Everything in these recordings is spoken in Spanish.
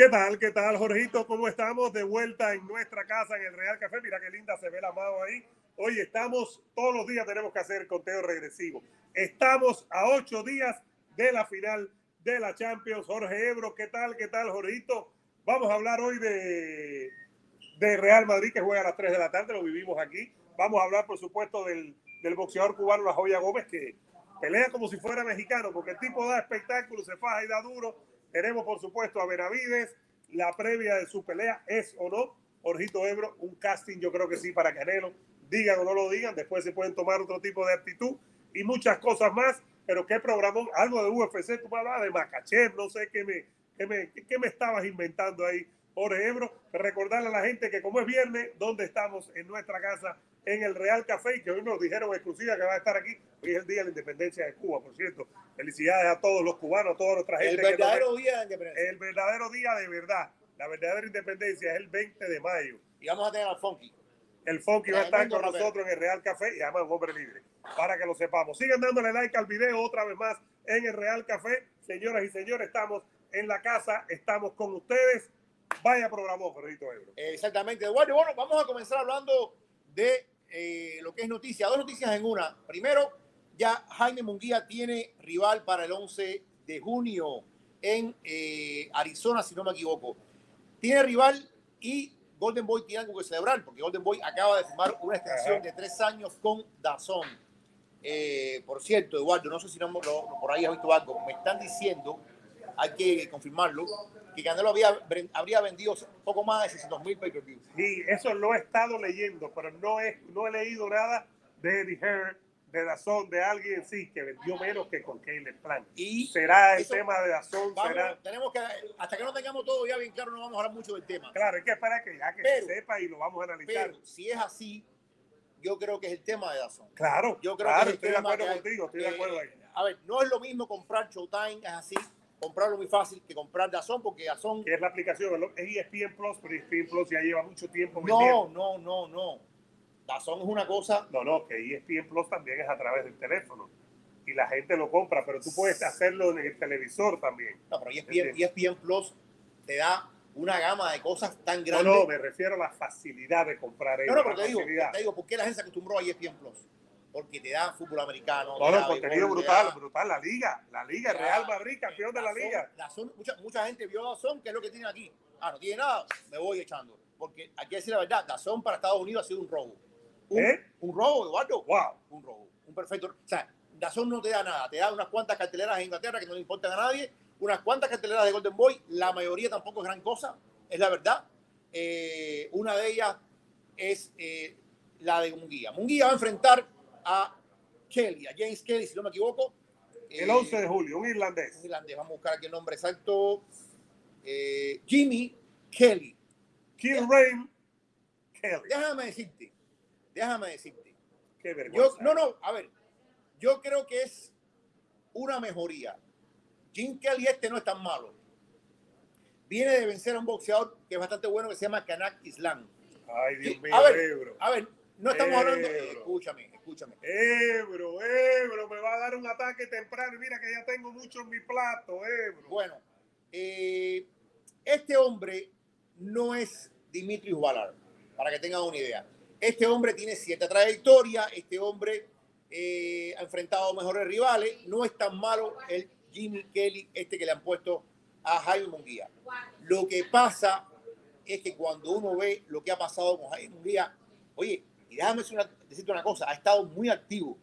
¿Qué tal? ¿Qué tal, Jorgito? ¿Cómo estamos? De vuelta en nuestra casa en el Real Café. Mira qué linda se ve la mano ahí. Hoy estamos, todos los días tenemos que hacer conteo regresivo. Estamos a ocho días de la final de la Champions. Jorge Ebro, ¿qué tal? ¿Qué tal, Jorgito? Vamos a hablar hoy de, de Real Madrid que juega a las 3 de la tarde, lo vivimos aquí. Vamos a hablar, por supuesto, del, del boxeador cubano La Joya Gómez que pelea como si fuera mexicano, porque el tipo da espectáculo, se faja y da duro tenemos, por supuesto, a Benavides. La previa de su pelea es o no. Jorgito Ebro, un casting, yo creo que sí, para Canelo. Digan o no lo digan, después se pueden tomar otro tipo de actitud y muchas cosas más. Pero qué programón, algo de UFC, tú me hablabas de Macachev, no sé qué me, qué me, qué me estabas inventando ahí, Jorge Ebro. Recordarle a la gente que como es viernes, donde estamos en nuestra casa en el Real Café y que hoy nos dijeron exclusiva que va a estar aquí. Hoy es el Día de la Independencia de Cuba, por cierto. Felicidades a todos los cubanos, a toda nuestra gente. El verdadero día de independencia. El verdadero día de verdad. La verdadera independencia es el 20 de mayo. Y vamos a tener al Funky. El Funky va a estar con nosotros en el Real Café y además un hombre libre, para que lo sepamos. Sigan dándole like al video otra vez más en el Real Café. Señoras y señores, estamos en la casa, estamos con ustedes. Vaya programó, Fredito Ebro. Exactamente, Eduardo. Bueno, vamos a comenzar hablando de eh, lo que es noticia. Dos noticias en una. Primero, ya Jaime Munguía tiene rival para el 11 de junio en eh, Arizona, si no me equivoco. Tiene rival y Golden Boy tiene algo que celebrar, porque Golden Boy acaba de firmar una extensión de tres años con Dazón. Eh, por cierto, Eduardo, no sé si no, por ahí has visto algo. Me están diciendo, hay que confirmarlo, que Canelo había, habría vendido poco más de 600 mil pay-per-views. Sí, eso lo he estado leyendo, pero no he, no he leído nada de Eddie Hearn, de Dazón, de alguien sí que vendió menos que con Caleb Plan. Y será el tema de Dazón. será... Tenemos que, hasta que no tengamos todo ya bien claro, no vamos a hablar mucho del tema. Claro, hay que esperar que ya que se sepa y lo vamos a analizar. Pero si es así, yo creo que es el tema de Dazón. Claro, yo creo claro, que estoy de acuerdo contigo, estoy de acuerdo ahí. A ver, no es lo mismo comprar Showtime, es así comprarlo muy fácil que comprar Dazón, porque Dazón... Que es la aplicación, es ESPN Plus, pero ESPN Plus ya lleva mucho tiempo No, no, no, no. Dazón es una cosa... No, no, que ESPN Plus también es a través del teléfono. Y la gente lo compra, pero tú puedes hacerlo en el televisor también. No, pero ESPN, ESPN Plus te da una gama de cosas tan grandes. No, no, me refiero a la facilidad de comprar. No, no, pero te digo, te digo, ¿por qué la gente se acostumbró a ESPN Plus? Porque te da fútbol americano. No, no, contenido brutal, brutal. La liga, la liga, Real Madrid, campeón de la liga. mucha, mucha gente vio a Dazón, que es lo que tiene aquí. Ah, no tiene nada, me voy echando. Porque hay que decir la verdad, Dazón para Estados Unidos ha sido un robo. Un, ¿Eh? un robo, Eduardo. Wow. Un robo. Un perfecto. O sea, Dazón no te da nada. Te da unas cuantas carteleras en Inglaterra que no le importan a nadie. Unas cuantas carteleras de Golden Boy. La mayoría tampoco es gran cosa. Es la verdad. Eh, una de ellas es eh, la de Munguía. Munguía va a enfrentar a Kelly, a James Kelly, si no me equivoco. El 11 de julio, un irlandés. Un irlandés, vamos a buscar aquí el nombre exacto. Eh, Jimmy Kelly. Kilrain Kelly. Déjame decirte, déjame decirte. Qué vergüenza. no, no, a ver, yo creo que es una mejoría. Jim Kelly este no es tan malo. Viene de vencer a un boxeador que es bastante bueno que se llama Kanak Islam. Ay, Dios mío, a ver, a ver, no estamos hablando, escúchame, escúchame. Ebro, Ebro, me va a dar un ataque temprano. Mira que ya tengo mucho en mi plato, Ebro. Bueno, eh, este hombre no es Dimitri Valar, para que tengan una idea. Este hombre tiene cierta trayectoria, este hombre eh, ha enfrentado mejores rivales, no es tan malo el Jimmy Kelly, este que le han puesto a Jaime Munguía. Lo que pasa es que cuando uno ve lo que ha pasado con Jaime Munguía, oye, y déjame decirte una cosa, ha estado muy activo.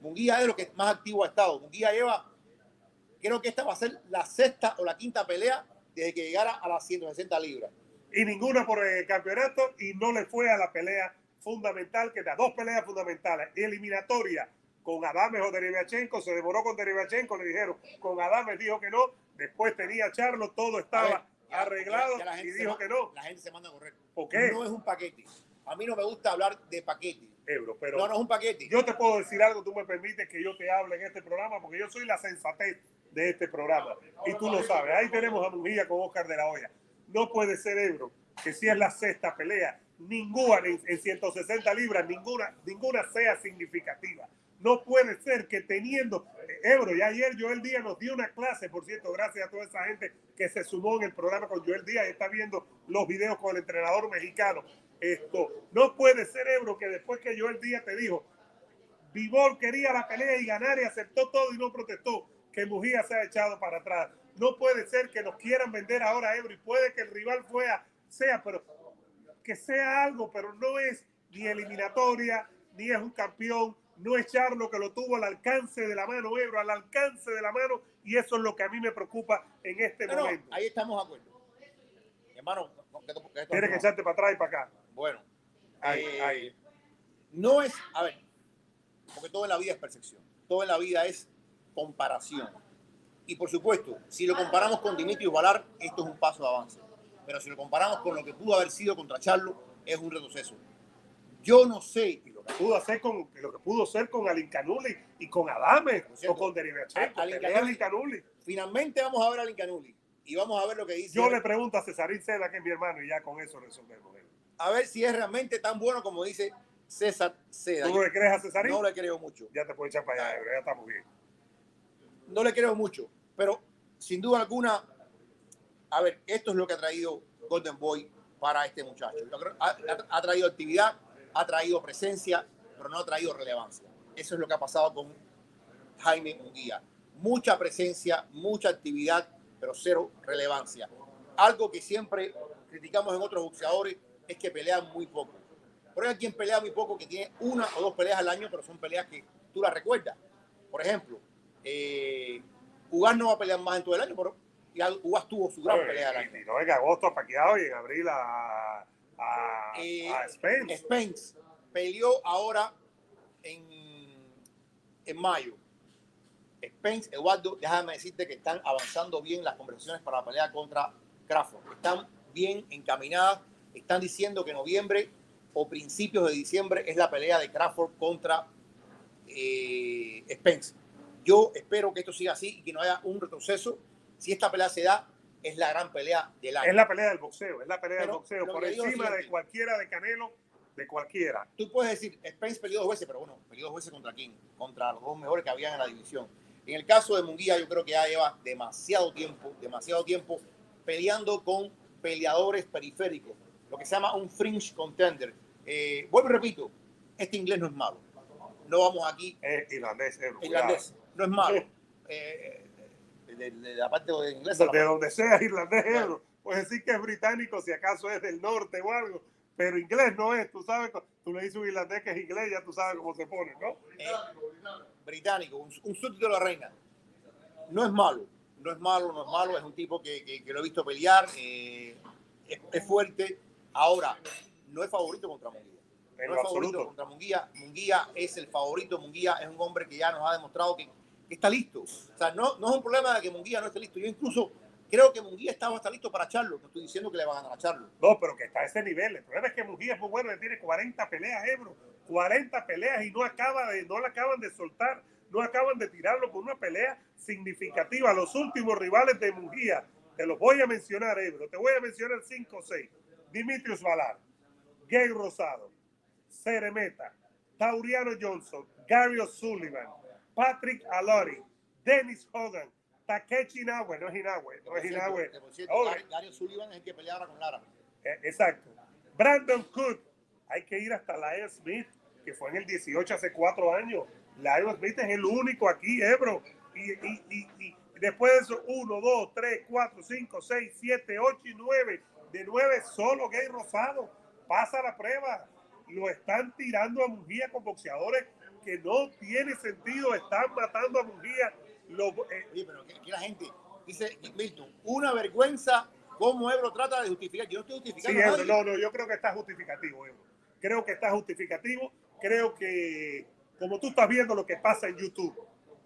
Munguía es de lo que más activo ha estado. Munguía lleva, creo que esta va a ser la sexta o la quinta pelea desde que llegara a las 160 libras. Y ninguna por el campeonato y no le fue a la pelea fundamental, que da dos peleas fundamentales, eliminatoria con Adames o Derivachenko, se demoró con Derivachenko, le dijeron, con Adames dijo que no, después tenía Charlo, todo estaba arreglado y dijo que no. La gente se manda a correr. ¿Por qué? No es un paquete. A mí no me gusta hablar de paquete. Ebro, pero no, no es un paquete. Yo te puedo decir algo, tú me permites que yo te hable en este programa, porque yo soy la sensatez de este programa. Y tú lo sabes. Ahí tenemos a Mujilla con Oscar de la Hoya. No puede ser, Ebro, que si es la sexta pelea, ninguna en, 160 libras, ninguna, ninguna sea significativa. No puede ser que teniendo Ebro, y ayer Joel Díaz nos dio una clase, por cierto, gracias a toda esa gente que se sumó en el programa con Joel Díaz y está viendo los videos con el entrenador mexicano. Esto no puede ser Ebro que después que Joel Díaz te dijo, Vivol quería la pelea y ganar y aceptó todo y no protestó, que Mujía se ha echado para atrás. No puede ser que nos quieran vender ahora a Ebro y puede que el rival fuera, sea, pero que sea algo, pero no es ni eliminatoria, ni es un campeón, no es Charlo que lo tuvo al alcance de la mano, Ebro, al alcance de la mano, y eso es lo que a mí me preocupa en este momento. ahí estamos de acuerdo. Hermano, tienes que echarte para atrás y para acá. Bueno, eh, no es, a ver, porque todo en la vida es percepción, todo en la vida es comparación. Y por supuesto, si lo comparamos con Dimitri Valar, esto es un paso de avance. Pero si lo comparamos con lo que pudo haber sido contra Charlo, es un retroceso. Yo no sé lo que pudo hacer con lo que pudo ser con Alin Canuli y con Adame o con Derivachenko. Finalmente vamos a ver a Alin Canuli y vamos a ver lo que dice. Yo le pregunto a Cesarín Cela, que es mi hermano, y ya con eso resolvemos. A ver si es realmente tan bueno como dice César Seda. ¿Tú no le crees a Cesarín? No le creo mucho. Ya te puedes echar para allá, ya estamos bien. No le creo mucho, pero sin duda alguna, a ver, esto es lo que ha traído Golden Boy para este muchacho. ha traído actividad, ha traído presencia, pero no ha traído relevancia. Eso es lo que ha pasado con Jaime Munguía. Mucha presencia, mucha actividad, pero cero relevancia. Algo que siempre criticamos en otros boxeadores es que pelean muy poco. Pero hay quien pelea muy poco, que tiene una o dos peleas al año, pero son peleas que tú las recuerdas. Por ejemplo, eh, no va a pelear más en todo el año, pero Ugas tuvo su gran pelea al año. Y no en agosto ha paqueado y en abril a a, eh, Spence. Spence peleó ahora en, en mayo. Spence, Eduardo, déjame decirte que están avanzando bien las conversaciones para la pelea contra Crawford. Están bien encaminadas. Están diciendo que noviembre o principios de diciembre es la pelea de Crawford contra eh, Spence. Yo espero que esto siga así y que no haya un retroceso. Si esta pelea se da, es la gran pelea del año. Es la pelea del boxeo, es la pelea del boxeo, por encima de cualquiera de Canelo, de cualquiera. Tú puedes decir, Spence peleó dos veces, pero bueno, peleó dos veces contra quién? Contra los dos mejores que habían en la división. En el caso de Munguía, yo creo que ya lleva demasiado tiempo, demasiado tiempo peleando con peleadores periféricos, lo que se llama un fringe contender. Eh, vuelvo y repito, este inglés no es malo. No vamos aquí. Es irlandés, irlandés. No es malo. Eh, de, la parte de inglés. De, donde sea irlandés, puedes decir que es británico si acaso es del norte o algo, pero inglés no es, tú sabes, tú le dices un irlandés que es inglés, ya tú sabes cómo se pone, ¿no? Eh, británico, un, un, súbdito de la reina. No es malo, no es malo, no es malo, es un tipo que, que, lo he visto pelear, eh, es, fuerte. Ahora, no es favorito contra Munguía. No es favorito contra Munguía. Munguía es el favorito, Munguía es un hombre que ya nos ha demostrado que está listo. O sea, no, no es un problema de que Munguía no esté listo. Yo incluso creo que Munguía estaba hasta listo para Charlo. No estoy diciendo que le van a ganar a Charlo. No, pero que está a ese nivel. El problema es que Munguía es muy bueno, le tiene 40 peleas, Ebro. 40 peleas y no acaba de, no la acaban de soltar, no acaban de tirarlo por una pelea significativa. Los últimos rivales de Munguía, te los voy a mencionar, Ebro. Te voy a mencionar 5 o 6. Dimitrios Valar, Gay Rosado, Ceremeta, Tauriano Johnson, Gary O'Sullivan, Patrick Alori, Dennis Hogan, Takechi Inoue, no es Inoue, no es Inoue. Gary Sullivan es el que peleaba con Lara. Eh, exacto. Brandon Cook, hay que ir hasta Lion Smith, que fue en el 18 hace cuatro años. Lion Smith es el único aquí, Ebro. Y, y, y, y después de eso, 1, 2, 3, 4, 5, 6, 7, 8 y 9. De 9 solo Gay Rosado. Pasa la prueba. Lo están tirando a Mujía con boxeadores que no tiene sentido, están matando a Mujía. Lo, eh, pero la gente dice, Milton, una vergüenza cómo Ebro trata de justificar. Yo no estoy justificando. Sí, no, no, yo creo que está justificativo, Ebro. Creo que está justificativo. Creo que, como tú estás viendo lo que pasa en YouTube,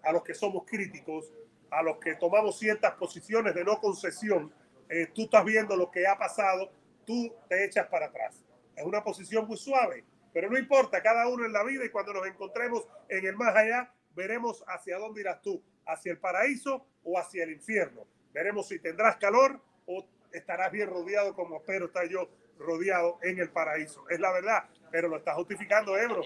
a los que somos críticos, a los que tomamos ciertas posiciones de no concesión, eh, tú estás viendo lo que ha pasado, tú te echas para atrás. Es una posición muy suave pero no importa, cada uno en la vida y cuando nos encontremos en el más allá, veremos hacia dónde irás tú, hacia el paraíso o hacia el infierno. Veremos si tendrás calor o estarás bien rodeado como espero estar yo rodeado en el paraíso. Es la verdad. pero lo está justificando Ebro.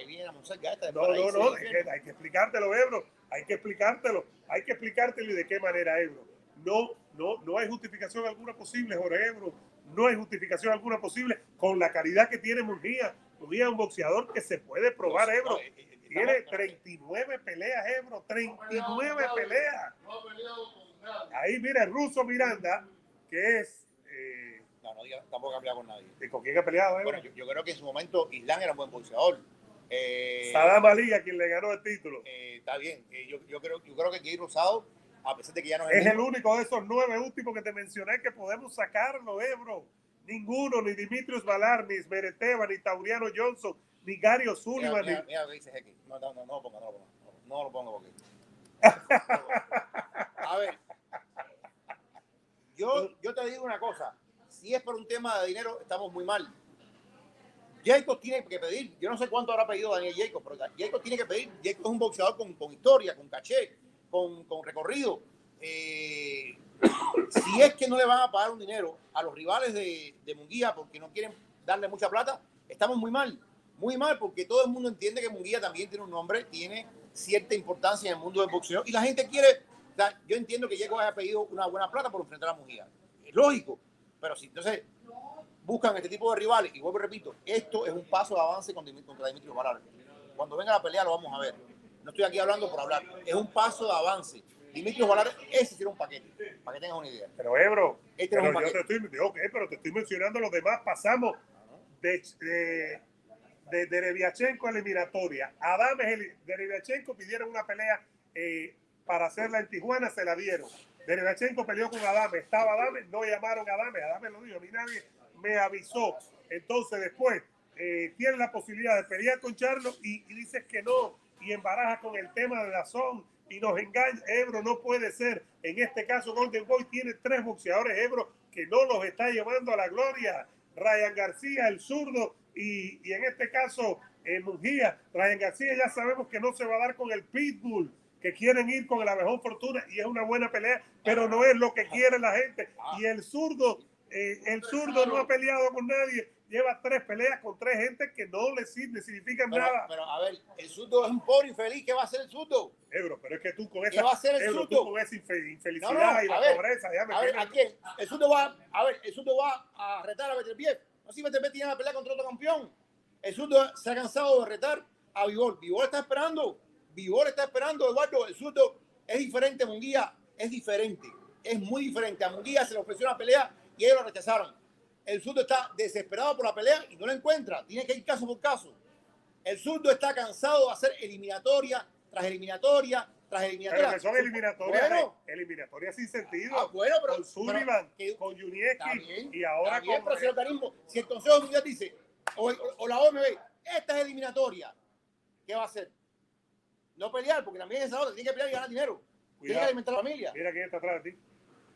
No, no, no, que hay que explicártelo, Ebro. Hay que explicártelo. Hay que explicártelo y de qué manera, Ebro. No, no, no hay justificación alguna posible, Jorge Ebro. No hay justificación alguna posible con la calidad que tiene Murguía. Murguía es un boxeador que se puede probar, Ebro. eh, eh, Tiene 39 peleas, Ebro. 39 peleas. No ha peleado con nadie. Ahí, mira, el ruso Miranda, que es. Eh, No, no diga, tampoco ha peleado con nadie. ¿Con quién ha peleado, Ebro? Bueno, yo, yo creo que en su momento Islam era un buen boxeador. Eh, Saddam Ali, a quien le ganó el título. eh, está bien. Eh, yo, yo creo, yo creo que Gay Rosado, a pesar de que ya no es, Es el único de esos nueve últimos que te mencioné que podemos sacarlo, Ebro. Ninguno, ni Dimitrios Valar, ni Smereteva, ni Tauriano Johnson, ni Gary Mira, O'Sullivan. mira, mira lo que dice Jeque. No, no, no, no lo ponga, no lo ponga. No, lo ponga porque. A ver. Yo, yo te digo una cosa. Si es por un tema de dinero, estamos muy mal. Jacob tiene que pedir. Yo no sé cuánto habrá pedido Daniel Jacob, pero Jacob tiene que pedir. Jacob es un boxeador con, con historia, con caché, con, con recorrido. Eh, si es que no le van a pagar un dinero a los rivales de, de Munguía porque no quieren darle mucha plata, estamos muy mal. Muy mal, porque todo el mundo entiende que Munguía también tiene un nombre, tiene cierta importancia en el mundo del boxeo y la gente quiere. yo entiendo que Jacob haya pedido una buena plata por enfrentar a Munguía. Es lógico, pero si entonces buscan este tipo de rivales, y vuelvo y repito, esto es un paso de avance contra Dim- contra Dimitri Varar. Cuando venga la pelea lo vamos a ver. No estoy aquí hablando por hablar, es un paso de avance. Dimitri Varar, ese era un paquete, para que tengan una idea. Pero Ebro, Este es un yo te paquete. estoy, pero te estoy mencionando los demás. Pasamos de, de, de Dereviachenko a eliminatoria. Adames, Dereviachenko pidieron una pelea eh, para hacerla en Tijuana, se la dieron. Dereviachenko peleó con Adame, estaba Adame, no llamaron a Adame, Adame lo dijo, a mí nadie me avisó. Entonces después eh, tiene la posibilidad de pelear con Charlo y, dices que no, y embaraja con el tema de la zona y nos engaña. Ebro no puede ser. En este caso, Golden Boy tiene tres boxeadores, Ebro, que no los está llevando a la gloria. Ryan García, el zurdo, y, y en este caso, eh, Mujía. Ryan García ya sabemos que no se va a dar con el Pitbull, que quieren ir con la mejor fortuna y es una buena pelea, pero no es lo que quiere la gente. Y el zurdo, eh, el zurdo no ha peleado con nadie, lleva tres peleas con tres gente que no le sirve, significan Pero, nada. pero, a ver, el surdo es un pobre infeliz, ¿qué va a hacer el surdo? Ebro, pero es que tú con ¿Qué esa, va a hacer el Ebro, zurdo? tú con esa infe- infelicidad No, no, y la ver, pobreza, ya me A ver, ¿a quién? El surdo va, a ver, el surdo va a retar a Beterbiev. No si Beterbiev tiene la pelea contra otro campeón. El surdo se ha cansado de retar a Vivol. Vivol está esperando. Vivol está esperando, Eduardo. El surdo es diferente, Munguía es diferente. Es muy diferente. A Munguía se le ofreció una pelea y ellos lo rechazaron. El surdo está desesperado por la pelea y no la encuentra. Tiene que ir caso por caso. El surdo está cansado de hacer eliminatoria tras eliminatoria tras eliminatoria. Pero que son eliminatorias, Bueno, eh, eliminatorias sin sentido. Ah, bueno, pero. con Sullivan, pero- con Junieski y ahora bien, con. pero si el organismo, si el Consejo Mundial dice, o, o- o la OMB, esta es eliminatoria, ¿qué va a hacer? No pelear, porque también esa otra tiene que pelear y ganar dinero. Tiene que Cuidado. alimentar a la familia. Mira quién está atrás de ti.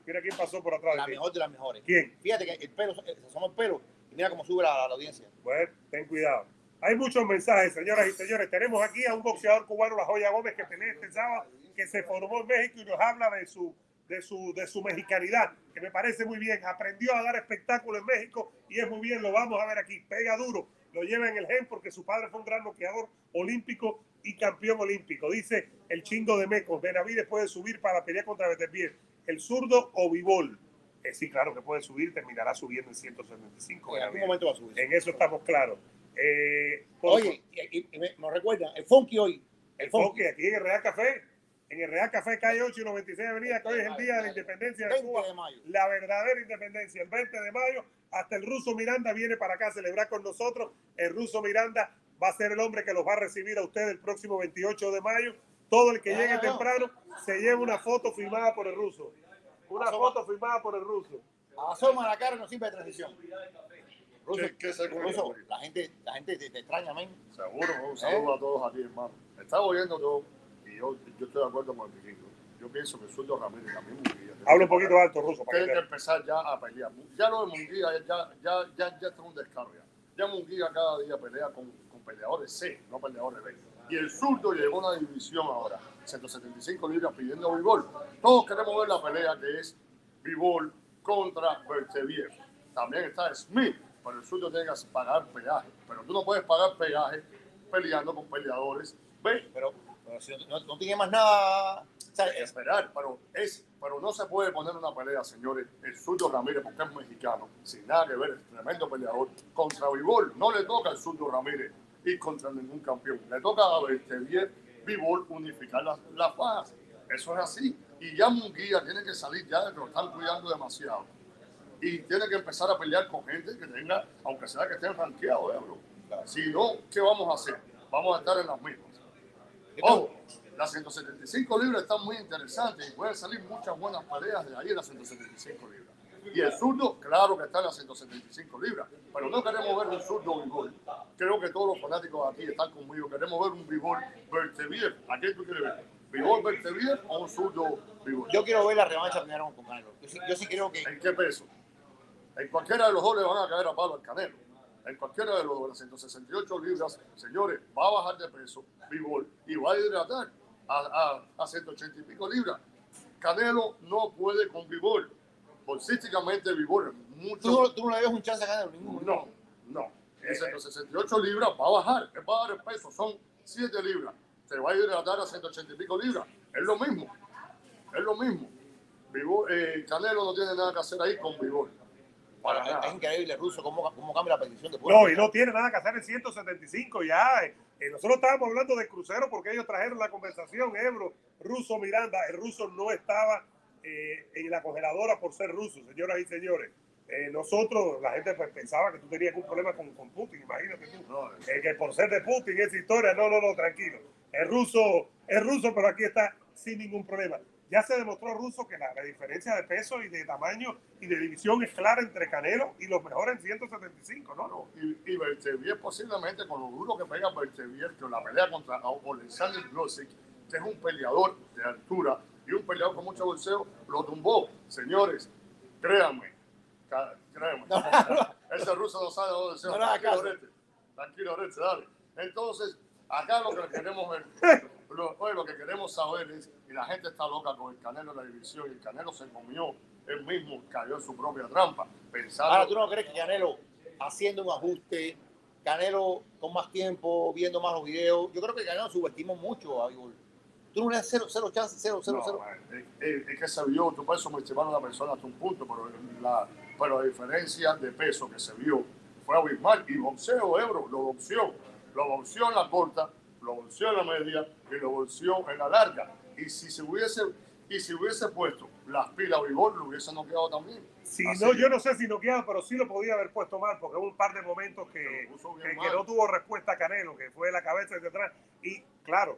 Mira quién pasó por atrás La de ti. mejor de las mejores. ¿Quién? Fíjate que el pelo, eh, somos el pelo, y mira cómo sube la, la audiencia. Bueno, ten cuidado. Hay muchos mensajes, señoras y señores. Tenemos aquí a un boxeador cubano, La Joya Gómez, que pelea este sábado, que se formó en México y nos habla de su, de su, de su mexicanidad, que me parece muy bien. Aprendió a dar espectáculo en México y es muy bien. Lo vamos a ver aquí. Pega duro. Lo lleva en el gen porque su padre fue un gran noqueador olímpico y campeón olímpico. Dice el chingo de Mecos. Benavides puede subir para pelear contra Beterbiev. El zurdo o Vivol. Eh, sí, claro que puede subir, terminará subiendo en 175. En algún momento va a subir. En eso estamos claros. Eh, Oye, y, y- y me, nos recuerdan, el Funky hoy, el el Funky, Funky aquí en el Real Café, en el Real Café calle 8 y 96 Avenida, que hoy es el día de la independencia de 20 Cuba, de mayo. la verdadera independencia, el 20 de mayo, hasta el ruso Miranda viene para acá a celebrar con nosotros. El ruso Miranda va a ser el hombre que los va a recibir a ustedes el próximo 28 de mayo. Todo el que No, llegue no, no. temprano se lleva una foto firmada por el ruso. Una Asoma. foto firmada por el ruso. Asoma la cara, no sirve de transición. Ruso, ¿Qué- qué se? Ruso, la gente, la gente te, te extraña, men. Seguro, un saludo a todos aquí, hermano. Estaba oyendo todo yo, yo estoy de acuerdo con el Piquito. Yo pienso que Sueldo Ramírez también Munguía. Habla un poquito alto, ruso, para Tiene que que empezar ya a pelear. Ya lo de Munguía ya, ya, ya, ya está un descarga. Ya Munguía cada día pelea con, con peleadores C, no peleadores B. Y el zurdo llegó a una división ahora, 175 libras pidiendo Vivol. Todos queremos ver la pelea que es Vivol contra Berteviev. También está Smith, pero el zurdo tiene que pagar peaje. Pero tú no puedes pagar peaje peleando con peleadores. ¿Ves? Pero, no, tiene más nada. Esperar, pero, es, pero no se puede poner una pelea, señores. El zurdo Ramírez, porque es mexicano, sin nada que ver, es tremendo peleador. Contra Vivol, no le toca al zurdo Ramírez ir contra ningún campeón. Le toca a Bertevier Vivol unificar las, las. Eso es así. Y ya Munguía tiene que salir ya de que lo están cuidando demasiado. Y tiene que empezar a pelear con gente que tenga, aunque sea que estén rankeados, ¿eh? Si no, ¿qué vamos a hacer? Vamos a estar en las mismas. Ojo, las 175 libras están muy interesantes y pueden salir muchas buenas peleas de ahí en las 175 libras. Y el zurdo, claro que está en las 175 libras, pero no queremos ver un zurdo Bigol. Creo que todos los fanáticos aquí están conmigo. Queremos ver un Bigol Bertevier. ¿A quién tú quieres ver? ¿Bigol Bertevier o un zurdo Bigol? yo quiero ver la revancha primero con Canelo. Yo sí, yo sí creo que. ¿En qué peso? En cualquiera de los dos le van a caer a palo al Canelo. En cualquiera de los dos, de las 168 libras, señores, va a bajar de peso, Bigol, y va a hidratar a, a, a 180 y pico libras. Canelo no puede con Bigol. Bolsísticamente, Bigol es mucho. Tú, no- tú no le ves un chance a Canelo, ninguno. No, no. En 168 libras va a bajar, va a dar el peso, son 7 libras. Se va a hidratar a 180 y pico libras. Es lo mismo. Es lo mismo. Eh, Canelo no tiene nada que hacer ahí con Bigol. Para Es, nada. es increíble, Ruso, cómo, cómo cambia la petición de No, y no tiene nada que hacer en 175 ya. eh, eh, nosotros estábamos hablando de crucero porque ellos trajeron la conversación, Ebro, Ruso Miranda. El ruso no estaba eh, en la congeladora por ser ruso, señoras y señores. Eh, nosotros, la gente pues, pensaba que tú tenías algún problema con, con Putin, imagínate tú. No, Eh, que por ser de Putin esa historia, no, no, no, tranquilo. Es ruso, es ruso, pero aquí está sin ningún problema. Ya se demostró ruso que la, la diferencia de peso y de tamaño y de división es clara entre Canelo y los mejores en 175, ¿no? No, y, y Bertevier posiblemente con lo duro que pega Bertevier, que la pelea contra Alexander Glosic, que es un peleador de altura y un peleador con mucho bolseo, lo tumbó. Señores, créanme, créanme. Ese ruso no sabe dónde se haga Tranquilo. Orete. Tranquilo, Orete, dale. Entonces, acá lo que queremos ver, lo, oye, lo que queremos saber es, y la gente está loca con el Canelo en la división, y el Canelo se comió, él mismo cayó en su propia trampa, pensando... Ahora, ¿tú no crees que Canelo, haciendo un ajuste, Canelo con más tiempo, viendo más los videos, yo creo que Canelo subestimó mucho a Bigol. Tú no le das cero, cero chances, cero, cero, No, cero. man, es, es- es que se vio, tú puedes subestimar a una persona hasta un punto, pero la, pero la diferencia de peso que se vio fue abismal. Y boxeo, Ebro, lo boxeó. Lo boxeó en la corta, lo boxeó en la media y lo boxeó en la larga. Y si se hubiese, y si hubiese puesto las pilas a Vigor, lo hubiese noqueado también. Si Así no, yo no sé si no queda, pero sí lo podía haber puesto mal, porque hubo un par de momentos que, que- no tuvo respuesta a Canelo, que fue la cabeza de atrás. Y claro,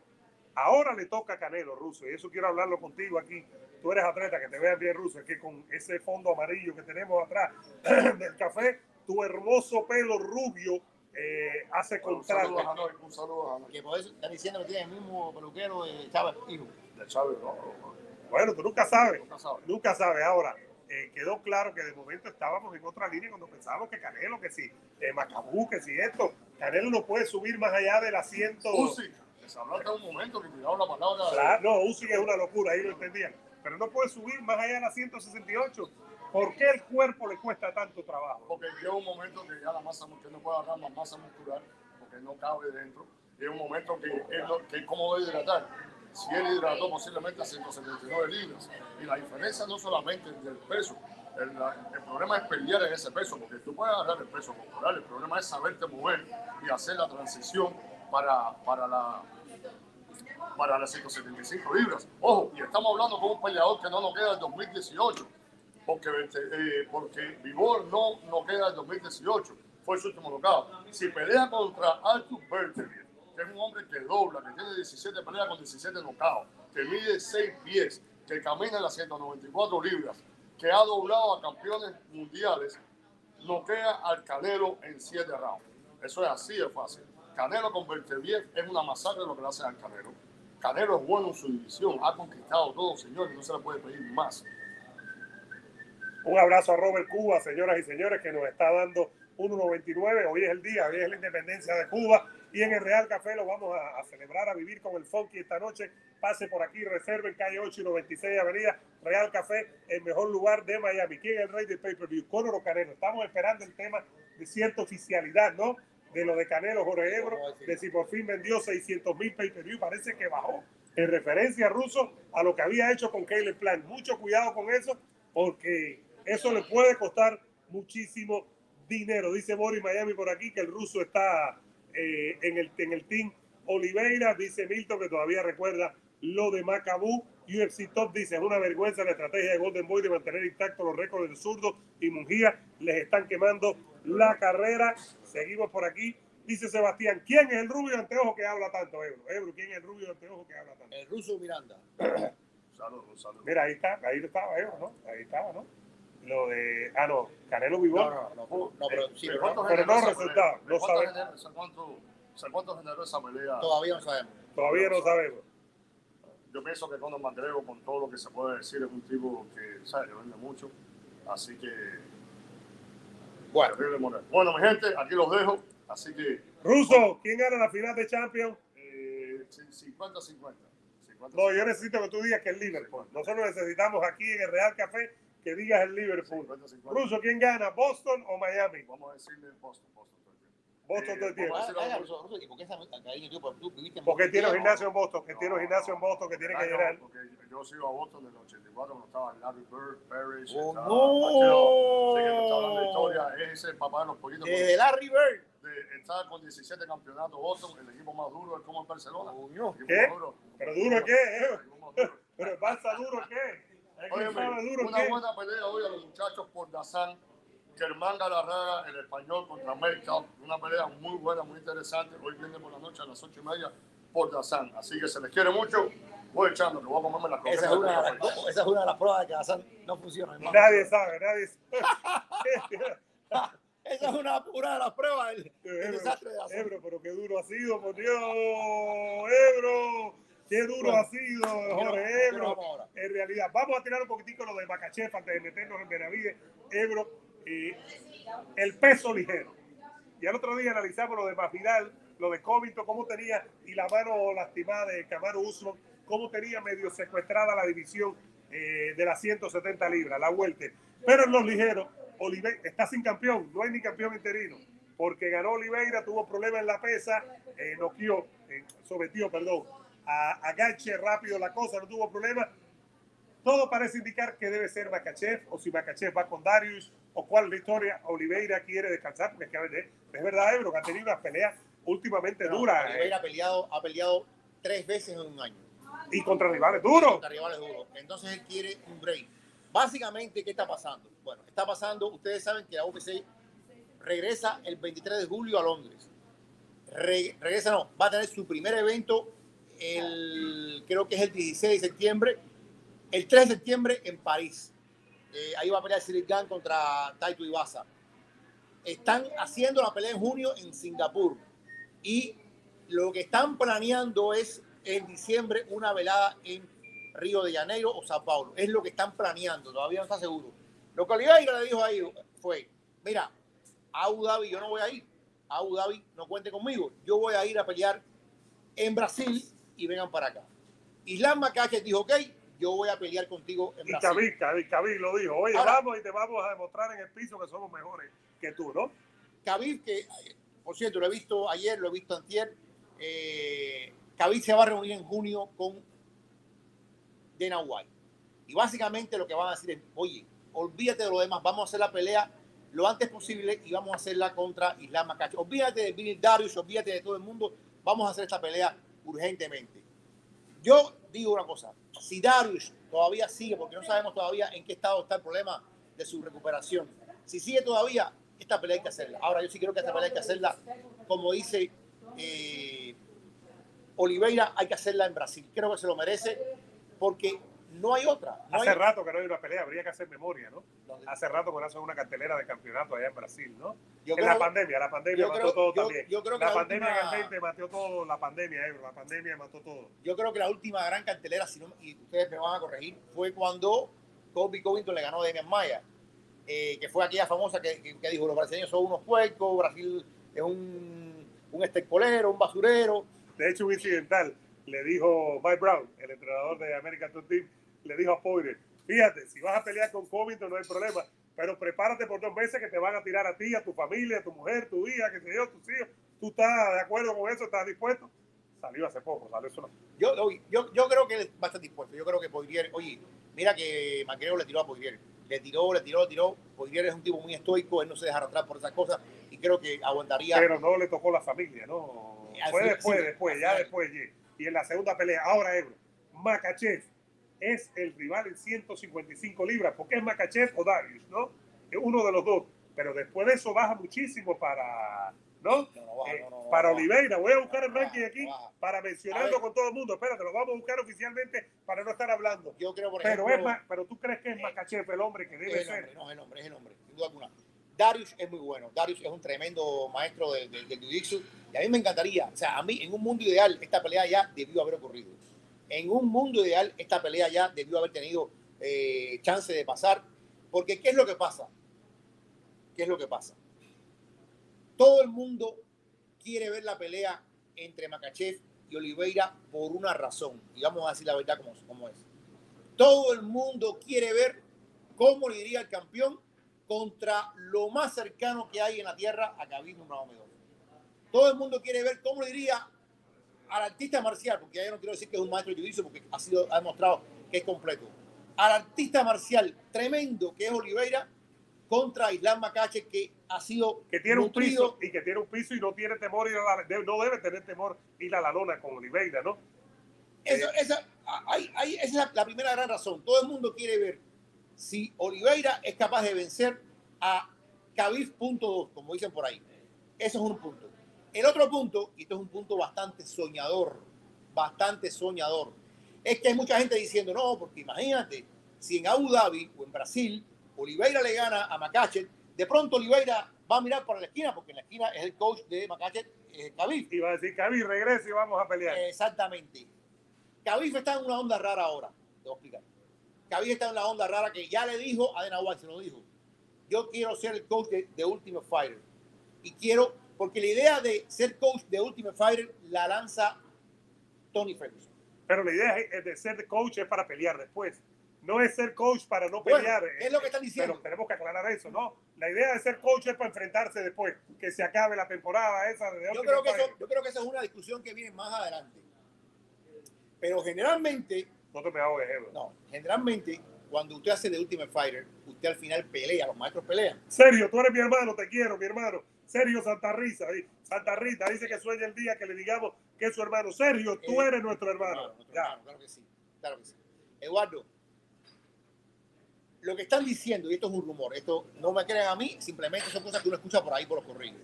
ahora le toca a Canelo, Ruso, y eso quiero hablarlo contigo aquí. Tú eres atleta, que te veas bien, Ruso, es que con ese fondo amarillo que tenemos atrás del café, tu hermoso pelo rubio eh, hace Bueno, un saludo a Hanoi, un saludo a Hanoi. Que por eso están diciendo que tiene el mismo peluquero de Chávez, hijo. De Chávez, no, no, Bueno, tú nunca sabes. nunca sabes. Nunca sabe. Ahora, eh, quedó claro que de momento estábamos en otra línea cuando pensábamos que Canelo, que si eh, Macabú, que si esto, Canelo no puede subir más allá del asiento. Uzi, que se habló hasta un momento que tiraron la palabra. Claro, no, Uzi es una locura, ahí lo entendían. Pero no puede subir más allá de la 168. ¿Por qué el cuerpo le cuesta tanto trabajo? porque llega un momento que ya la masa muscular no puede agarrar más masa muscular porque no cabe dentro. Llega un momento que él, no- que va a hidratar. Si él hidrató posiblemente a 179 libras. Y la diferencia no solamente es del peso. El problema es pelear en ese peso, porque tú puedes agarrar el peso corporal. El problema es saberte mover y hacer la transición para, para la para las 175 libras. Ojo, y estamos hablando con un peleador que no nos queda el 2018 porque, eh, porque Vigor no, no queda en 2018, fue su último knockout. Si pelea contra Arthur Bertelier, que es un hombre que dobla, que tiene 17 peleas con 17 knockouts, que mide 6 pies, que camina en las 194 libras, que ha doblado a campeones mundiales, noquea al Canelo en 7 rounds. Eso es así de fácil. Canelo con Bertelier es una masacre lo que le hacen al Canelo. Canelo es bueno en su división, ha conquistado todo, señores, no se le puede pedir más. Un abrazo a Robert Cuba, señoras y señores, que nos está dando 1.99. Hoy es el día, hoy es la independencia de Cuba. Y en el Real Café lo vamos a, a celebrar, a vivir con el Funky esta noche. Pase por aquí, reserven calle 8 y 96 Avenida. Real Café, el mejor lugar de Miami. ¿Quién es el rey del pay-per-view? Conor Canelo. Estamos esperando el tema de cierta oficialidad, ¿no? De lo de Canelo, Jorge Ebro, de si por fin vendió 600 mil pay-per-view. Parece que bajó en referencia ruso a lo que había hecho con Caleb Plant. Mucho cuidado con eso, porque eso le puede costar muchísimo dinero. Dice Boris Miami por aquí que el ruso está eh, en, el, en el team Oliveira. Dice Milton que todavía recuerda lo de Macabú. UFC Top dice, es una vergüenza la estrategia de Golden Boy de mantener intactos los récords del zurdo y Mungía. Les están quemando la carrera. Seguimos por aquí. Dice Sebastián, ¿quién es el rubio de anteojo que habla tanto, Ebro? Ebro, ¿quién es el rubio de anteojo que habla tanto? El ruso Miranda. Saludos, saludos. Mira, ahí está, ahí estaba Ebro, ¿no? Ahí estaba, ¿no? Lo de, ah, no, Canelo Vivón. No, no, no, no, pero, sí, ¿De pero pero no generó esa resultado, pelea? no ¿De cuánto sabe. generó- sé cuánto- sé cuánto generó esa pelea? todavía no sabemos. Todavía no sabemos. Yo pienso que Conor McGregor, con todo lo que se puede decir, es un tipo que, ¿sabes? Que vende mucho. Así que, Bueno. Bueno, mi gente, aquí los dejo. Así que, Ruso, ¿quién gana la final de Champions? eh, 50-50. 50-50. No, yo necesito que tú digas que es Liverpool. Nosotros necesitamos aquí en el Real Café que digas el Liverpool. 50-50. Ruso, ¿quién gana? ¿Boston o Miami? Vamos a decirle Boston, Boston. el. Boston todo el Eh, tiempo. vamos a decirle Oiga, a- ruso, ruso, ¿y por qué esa cariño, tío? Porque tú viviste en Porque Boston tiene un gimnasio en Boston, que tiene un gimnasio en Boston que tiene que no, llenar. porque yo sigo a Boston desde el 84 cuando estaba Larry Bird, Parrish, Oh, estaba no. Sé que está hablando de historia, es ese papá de los pollitos. Desde Larry Bird. de estar con 17 campeonatos Boston, el equipo más duro es como el Barcelona. El ¿Qué? más duro. ¿Pero duro qué? El eh? equipo más duro. ¿Pero el Barça duro qué? ¿El Óyeme, Barça duro una qué? buena pelea hoy a los muchachos por Dazán. Germán Galarraga, el español contra Metcalf. Una pelea muy buena, muy interesante. Hoy viene por la noche a las 8 y media por Dazán. Así que se les quiere mucho. Voy echando, que voy a comerme las Esa es, una, esa es una de las pruebas de que Hassan no funciona. hermano. Nadie sabe, nadie sabe. Esa es una, una de las pruebas del, del Ebro, desastre de. Ebro, pero qué duro ha sido, por Dios. Ebro, qué duro Bueno, ha sido, ¿Qué nos- Jorge Ebro. vamos? En realidad, vamos a tirar un poquitico lo de Macachef antes de meternos en Benavides. Ebro, eh, el peso ligero. Y el otro día analizamos lo de Masvidal, lo de Covington, cómo tenía, y la mano lastimada de Camaro Usman, cómo tenía medio secuestrada la división eh, de las 170 libras, la vuelta. Pero en los ligeros, Oliveira está sin campeón, no hay ni campeón interino, porque ganó Oliveira, tuvo problemas en la pesa, eh, noqueó, eh, sometió, perdón, a, a Gache rápido la cosa, no tuvo problemas. Todo parece indicar que debe ser Makachev, o si Makachev va con Darius, o cuál es la historia. Oliveira quiere descansar, porque es, verdad, Ebro, que ha tenido unas peleas últimamente No, duras eh, Oliveira ha peleado, ha peleado tres veces en un año. y contra rivales duros. Contra rivales duros. Entonces él quiere un break. Básicamente, ¿qué está pasando? Bueno, está pasando, ustedes saben que la UFC regresa el 23 de julio a Londres. Re- regresa, no, va a tener su primer evento, el, creo que es el 16 de septiembre, el 3 de septiembre en París. Eh, ahí va a pelear Cyril contra Taito Ibaza. Están haciendo la pelea en junio en Singapur. Y lo que están planeando es en diciembre una velada en Río de Janeiro o Sao Paulo. Es lo que están planeando, todavía no está seguro. Lo que Oliveira le dijo ahí fue, mira, a Abu Dhabi yo no voy a ir, a Abu Dhabi no cuente conmigo, yo voy a ir a pelear en Brasil y vengan para acá. Islam Makachev dijo, ok, yo voy a pelear contigo en Y Brasil. Khabib, Khabib lo dijo. Oye, Ahora- vamos y te vamos a demostrar en el piso que somos mejores que tú, ¿no? Khabib, que por cierto, lo he visto ayer, lo he visto antier, eh, se va a reunir en junio con Dana White. Y básicamente lo que van a decir es, oye, olvídate de lo demás, vamos a hacer la pelea lo antes posible y vamos a hacerla contra Islam Makhachev. Olvídate de Billy Darius, olvídate de todo el mundo, vamos a hacer esta pelea urgentemente. Yo digo una cosa, si Darius todavía sigue, porque no sabemos todavía en qué estado está el problema de su recuperación, si sigue todavía, esta pelea hay que hacerla. Ahora, yo sí creo que esta pelea hay que hacerla, como dice eh, Oliveira, hay que hacerla en Brasil. Creo que se lo merece, porque no hay otra. No Hace hay- rato que no hay una pelea, habría que hacer memoria, ¿no? Hace rato que no hacen una cartelera de campeonato allá en Brasil, ¿no? Yo en creo- la pandemia, la pandemia mató creo- todo yo- también. yo creo que la, la pandemia última- 20 mató todo, la pandemia, Ebro, la pandemia mató todo. yo creo que la última gran cartelera, si no, y ustedes me van a corregir, fue cuando Kobe Covington le ganó a Demian Maya, eh, que fue aquella famosa que, que- que dijo, los brasileños son unos puercos, Brasil es un, un estercolero, un basurero. De hecho, un incidental, le dijo Mike Brown, el entrenador de American Top Team, le dijo a Poirier, fíjate, si vas a pelear con COVID no hay problema, pero prepárate por dos meses que te van a tirar a ti, a tu familia, a tu mujer, tu hija, que se yo, tus hijos. ¿Tú estás de acuerdo con eso? ¿Estás dispuesto? Salió hace poco, salió eso no. Yo, yo, yo creo que va a estar dispuesto. Yo creo que Poirier, oye, mira que Maquero le tiró a Poirier. Le tiró, le tiró, le tiró. Poirier es un tipo muy estoico, él no se dejará atrás por esas cosas y creo que aguantaría. Pero no le tocó la familia, ¿no? Fue después, después, ya después. Y en la segunda pelea, ahora Ebro, Makachev es el rival en 155 libras, porque es Makachev o Darius, ¿no? Es uno de los dos. Pero después de eso baja muchísimo para, ¿no? Eh, para Oliveira. Voy a buscar el ranking aquí para mencionarlo con todo el mundo. Espérate, lo vamos a buscar oficialmente para no estar hablando. Yo creo, por pero, ejemplo, es pero tú crees que es Makachev el hombre que debe ser. no, es el hombre, es el hombre, sin duda alguna. Darius es muy bueno. Darius es un tremendo maestro del de, de. Y a mí me encantaría, o sea, a mí en un mundo ideal esta pelea ya debió haber ocurrido. En un mundo ideal esta pelea ya debió haber tenido eh, chance de pasar. Porque ¿qué es lo que pasa? ¿Qué es lo que pasa? Todo el mundo quiere ver la pelea entre Makachev y Oliveira por una razón. Y vamos a decir la verdad como, es. Todo el mundo quiere ver cómo le diría el campeón contra lo más cercano que hay en la tierra a Khabib Nurmagomedov. Todo el mundo quiere ver cómo le diría al artista marcial, porque ya no quiero decir que es un maestro de juicio porque ha, sido, ha demostrado que es completo. Al artista marcial tremendo que es Oliveira contra Islam Macache que ha sido que tiene un piso y que tiene un piso y no tiene temor la, no debe tener temor ir a la lona con Oliveira, ¿no? Eso, eh, esa, esa es la, la primera gran razón. Todo el mundo quiere ver si Oliveira es capaz de vencer a Khabib.2, como dicen por ahí. Eso es un punto. El otro punto, y esto es un punto bastante soñador, bastante soñador, es que hay mucha gente diciendo, no, porque imagínate, si en Abu Dhabi o en Brasil Oliveira le gana a Macachet, de pronto Oliveira va a mirar por la esquina, porque en la esquina es el coach de Macachet, eh, Khabib. Y va a decir, Khabib, regresa y vamos a pelear. Exactamente. Khabib está en una onda rara ahora, te voy a explicar. Khabib está en una onda rara que ya le dijo a Dana White, se lo dijo. Yo quiero ser el coach de, Ultimate Fighter. Y quiero, porque la idea de ser coach de Ultimate Fighter la lanza Tony Ferguson. Pero la idea de ser coach es para pelear después. No es ser coach para no pelear. es lo que están diciendo. Pero tenemos que aclarar eso, ¿no? La idea de ser coach es para enfrentarse después, que se acabe la temporada esa de yo creo, que eso, yo creo que esa es una discusión que viene más adelante. Pero generalmente no te me hago No, generalmente cuando usted hace de Ultimate Fighter, usted al final pelea, los maestros pelean. Sergio, tú eres mi hermano, te quiero, mi hermano. Sergio Santa Rita, Santa Rita dice que sueña el día que le digamos que es su hermano. Sergio, tú eh, eres nuestro hermano. claro que sí, claro que sí. Eduardo, lo que están diciendo, y esto es un rumor, esto no me crean a mí, simplemente son cosas que uno escucha por ahí por los correos.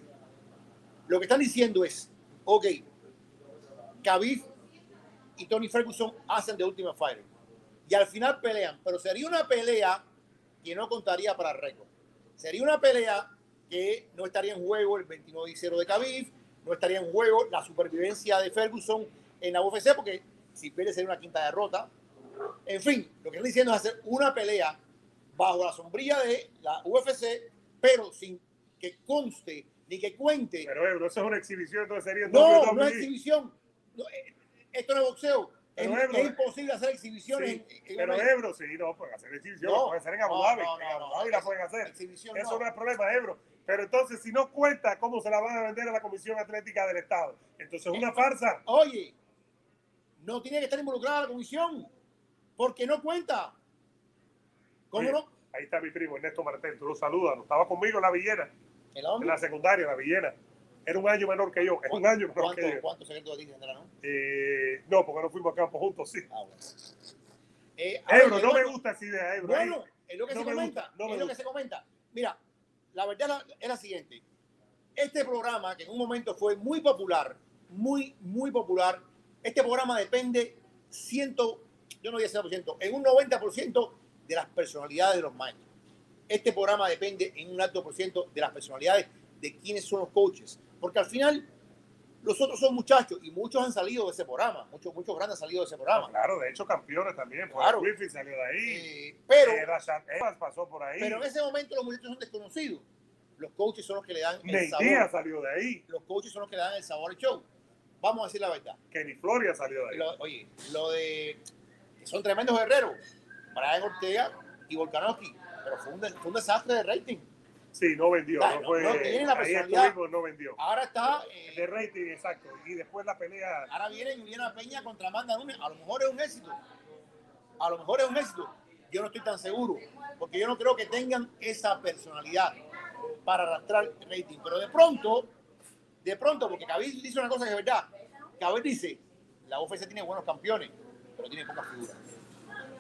Lo que están diciendo es, ok, Khabib y Tony Ferguson hacen de Ultimate Fighter. Y al final pelean, pero sería una pelea que no contaría para récord. Sería una pelea que no estaría en juego el 29 y 0 de Khabib, no estaría en juego la supervivencia de Ferguson en la UFC, porque si pierde sería una quinta derrota. En fin, lo que están diciendo es hacer una pelea bajo la sombrilla de la UFC, pero sin que conste ni que cuente. Pero eso es una exhibición, entonces sería No, no es exhibición. Eh, esto no es boxeo. Es, es, imposible hacer exhibiciones. en, pero Ebro, sí, no, pueden hacer exhibiciones, no, pueden hacer en Abu Dhabi. No, en Abu Dhabi la pueden hacer. Eso no. es problema, Ebro. Pero entonces, si no cuenta, ¿cómo se la van a vender a la Comisión Atlética del Estado? Entonces, es una eh, farsa. Oye, no tiene que estar involucrada la comisión, porque no cuenta. ¿Cómo no? Ahí está mi primo Ernesto Martel, tú lo saludas. Estaba conmigo en la Villena. En la secundaria, en la Villena. Era un año menor que yo. Es un año menor que yo. ¿Cuántos secretos ti tendrá, no? Eh, no, porque no fuimos a campo juntos, sí. Ah, bueno. Eh, Ebro, no me gusta esa idea, Ebro. Bueno, es lo que se comenta. es lo que se comenta. Mira, la verdad es la siguiente. Este programa, que en un momento fue muy popular, muy, muy popular, este programa depende ciento, yo no voy a 100%, en un 90% de las personalidades de los maestros. Este programa depende en un alto por ciento de las personalidades de quienes son los coaches. Porque al final, los otros son muchachos y muchos han salido de ese programa. Muchos, muchos grandes han salido de ese programa. claro, de hecho, campeones también. Claro. Griffith salió de ahí. Eh, pero, eh, pasó por ahí. Pero en ese momento los muchachos son desconocidos. Los coaches son los que le dan el sabor. salió de ahí. Los coaches son los que le dan el sabor al show. Vamos a decir la verdad. Kenny Floria salió de ahí. oye, lo de. son tremendos guerreros Brian Ortega y Volkanovski. Pero fue un, fue un desastre de rating. Sí, no vendió. Claro, no fue, no tiene la personalidad. no vendió. Ahora está. eh, De rating, exacto. Y después la pelea. ahora viene Juliana Peña contra Amanda Nunes. A lo mejor es un éxito. A lo mejor es un éxito. Yo no estoy tan seguro. Porque yo no creo que tengan esa personalidad para arrastrar el rating. Pero de pronto, de pronto, porque Khabib dice una cosa que es verdad. Khabib dice, la UFC tiene buenos campeones, pero tiene pocas figuras.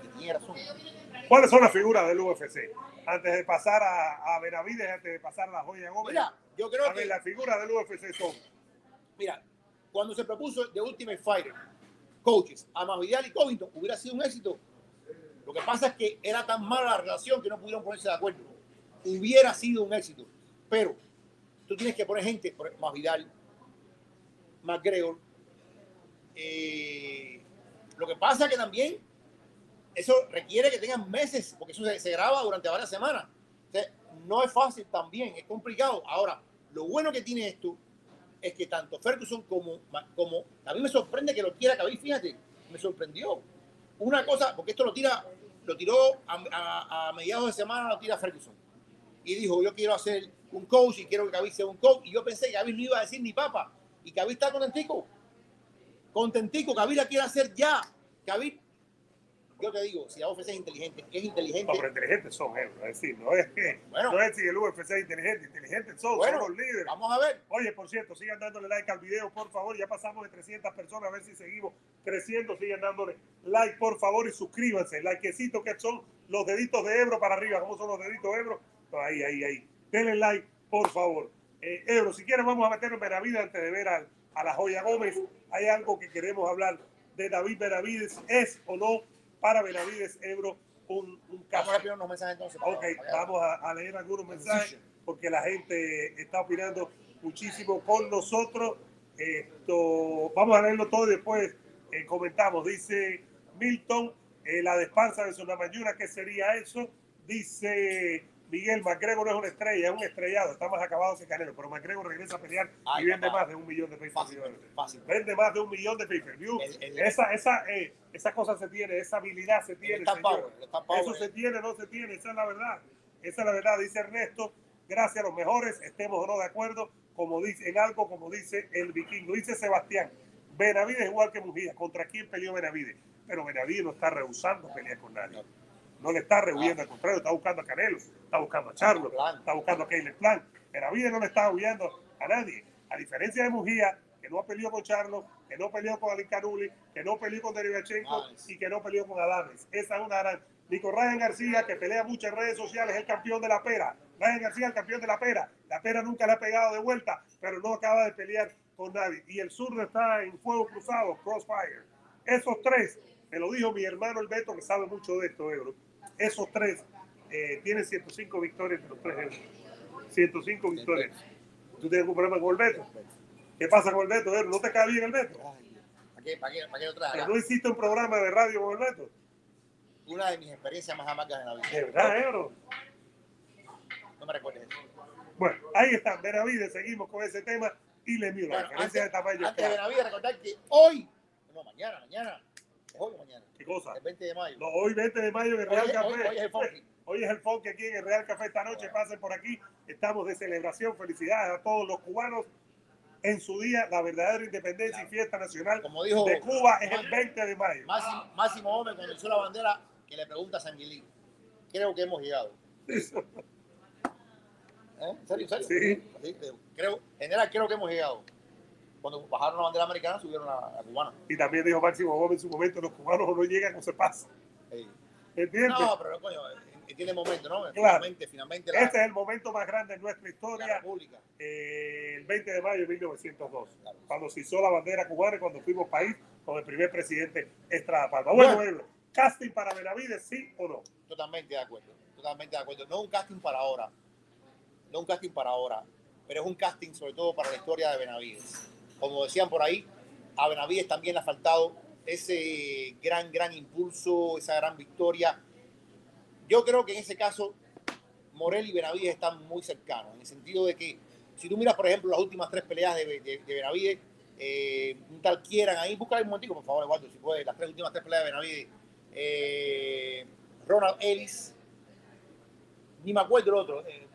Y tiene razón. ¿Cuáles son las figuras del UFC? Antes de pasar a, a Benavides, antes de pasar a la joya Gómez. Mira, yo creo a ver, que, las figuras del UFC son. mira, cuando se propuso The Ultimate Fighter, coaches, a Masvidal y Covington, hubiera sido un éxito. Lo que pasa es que era tan mala la relación que no pudieron ponerse de acuerdo. Hubiera sido un éxito. Pero tú tienes que poner gente, por Masvidal, McGregor. eh, lo que pasa es que también eso requiere que tengan meses, porque eso se, graba durante varias semanas. No es fácil también, es complicado. Ahora, lo bueno que tiene esto es que tanto Ferguson como, como a mí me sorprende que lo quiera Khabib, fíjate, me sorprendió. Una cosa, porque esto lo tira, lo tiró a, mediados de semana, lo tira Ferguson. Y dijo, yo quiero hacer un coach y quiero que Khabib sea un coach. Y yo pensé que Khabib no iba a decir ni papa. Y Khabib está contentico. Contentico, Khabib la quiere hacer ya. Khabib, yo te digo, si la UFC es inteligente, es inteligente. No, pero inteligentes son, eh, es decir, no es, que- Bueno. no es si el UFC es inteligente, inteligentes son, Bueno, son los líderes. Vamos a ver. Oye, por cierto, sigan dándole like al video, por favor. Ya pasamos de 300 personas, a ver si seguimos creciendo. Sigan dándole like, por favor, y suscríbanse. Likecito que son los deditos de Ebro para arriba. ¿Cómo son los deditos de Ebro? Ahí, ahí, ahí. Denle like, por favor. Eh, Ebro, si quieres, vamos a meternos en Benavides antes de ver a la Joya Gómez. Hay algo que queremos hablar de David Benavides. ¿Es o no para Benavides Ebro un, un caso? Vamos a ver unos mensajes entonces. para- Ok, vamos a, a leer algunos mensajes porque la gente está opinando muchísimo con nosotros. Esto, vamos a leerlo todo y después eh, comentamos. Dice Milton, eh, la despansa de Sonamayuna, ¿qué sería eso? Dice Miguel, McGregor no es una estrella, es un estrellado, está más acabado que Canelo, pero McGregor regresa a pelear Ay, y vende más de un millón de fácil. Vende más de un millón de el- Esa, esa, eh, esa cosa se tiene, esa habilidad se tiene. Señor. power, power. Eso se tiene, no se tiene, esa es la verdad. Esa es la verdad, dice Ernesto. Gracias a los mejores, estemos o no de acuerdo, como dice en algo, como dice el vikingo. Dice Sebastián, Benavides igual que Mujía. ¿Contra quién peleó Benavides? Pero Benavides no está rehusando pelear con nadie. No le está rehuyendo, al contrario, está buscando a Canelo, está buscando a Charlo, está buscando a Caleb Plan. Benavides no le está huyendo a nadie. A diferencia de Mujía, que no peleó con Charlo, que no peleó con Ali Canuli, que no peleó con Derivachenko Nice. y que no peleó con Adames. Esa es una gran. Nico Ryan García, que pelea mucho en redes sociales, es el campeón de la pera. Ryan García, el campeón de la pera. La pera nunca le ha pegado de vuelta, pero no acaba de pelear con nadie. Y el zurdo está en fuego cruzado, crossfire. Esos tres, me lo dijo mi hermano el Beto, que sabe mucho de esto, Ebro. Esos tres eh, tienen 105 victorias entre los tres Ebro. 105 victorias. ¿Tú tienes algún problema con el Beto? ¿Qué pasa con el Beto? ¿No te cae bien el Beto? ¿Para qué, para qué, para qué lo traes ¿Pero acá? no hiciste un programa de radio con el Beto? Una de mis experiencias más amargas en la vida. De verdad, Ebro. No me recuerdes eso. Bueno, ahí está, Benavides, seguimos con ese tema y le miro Bueno, antes, de tamaño. antes de. Benavides, recordar que hoy, no, mañana, mañana, ¿es hoy o mañana? ¿Qué cosa? El 20 de mayo. No, hoy 20 de mayo en el Real Café. hoy- hoy es el funky. Hoy es el funky aquí en el Real Café esta noche. Pasen por aquí. Estamos de celebración. Felicidades a todos los cubanos en su día. La verdadera independencia y fiesta nacional Como dijo de Cuba es el 20 de mayo. Máximo, Máximo Gómez cuando hizo la bandera, que le pregunta a Sanguilín. Creo que hemos llegado. ¿Eh? ¿En serio? ¿En serio? Sí. Creo- general, creo que hemos llegado. Cuando bajaron la bandera americana, subieron la, la cubana. Y también dijo Máximo Gómez en su momento: los cubanos no llegan o se pasan. Sí. ¿Entiendes? No, pero coño, eh, tiene momento, ¿no? Claro. Finalmente, finalmente la, Este es el momento más grande en nuestra historia. República. eh, el 20 de mayo de 1902, Claro. cuando se hizo la bandera cubana y cuando fuimos país con el primer presidente Estrada Palma. Bueno, Bueno. Casting para Benavides, sí o no. Totalmente de acuerdo. Totalmente de acuerdo. No un casting para ahora. No un casting para ahora. Pero es un casting sobre todo para la historia de Benavides. Como decían por ahí, a Benavides también le ha faltado ese gran, gran impulso, esa gran victoria. Yo creo que en ese caso, Morel y Benavides están muy cercanos, en el sentido de que si tú miras, por ejemplo, las últimas tres peleas de, de- de eh, un tal quieran ahí, búscala un momentico, por favor, Eduardo, si puedes, las tres últimas tres peleas de Benavides. Eh, Ronald Ellis, ni me acuerdo el otro, eh,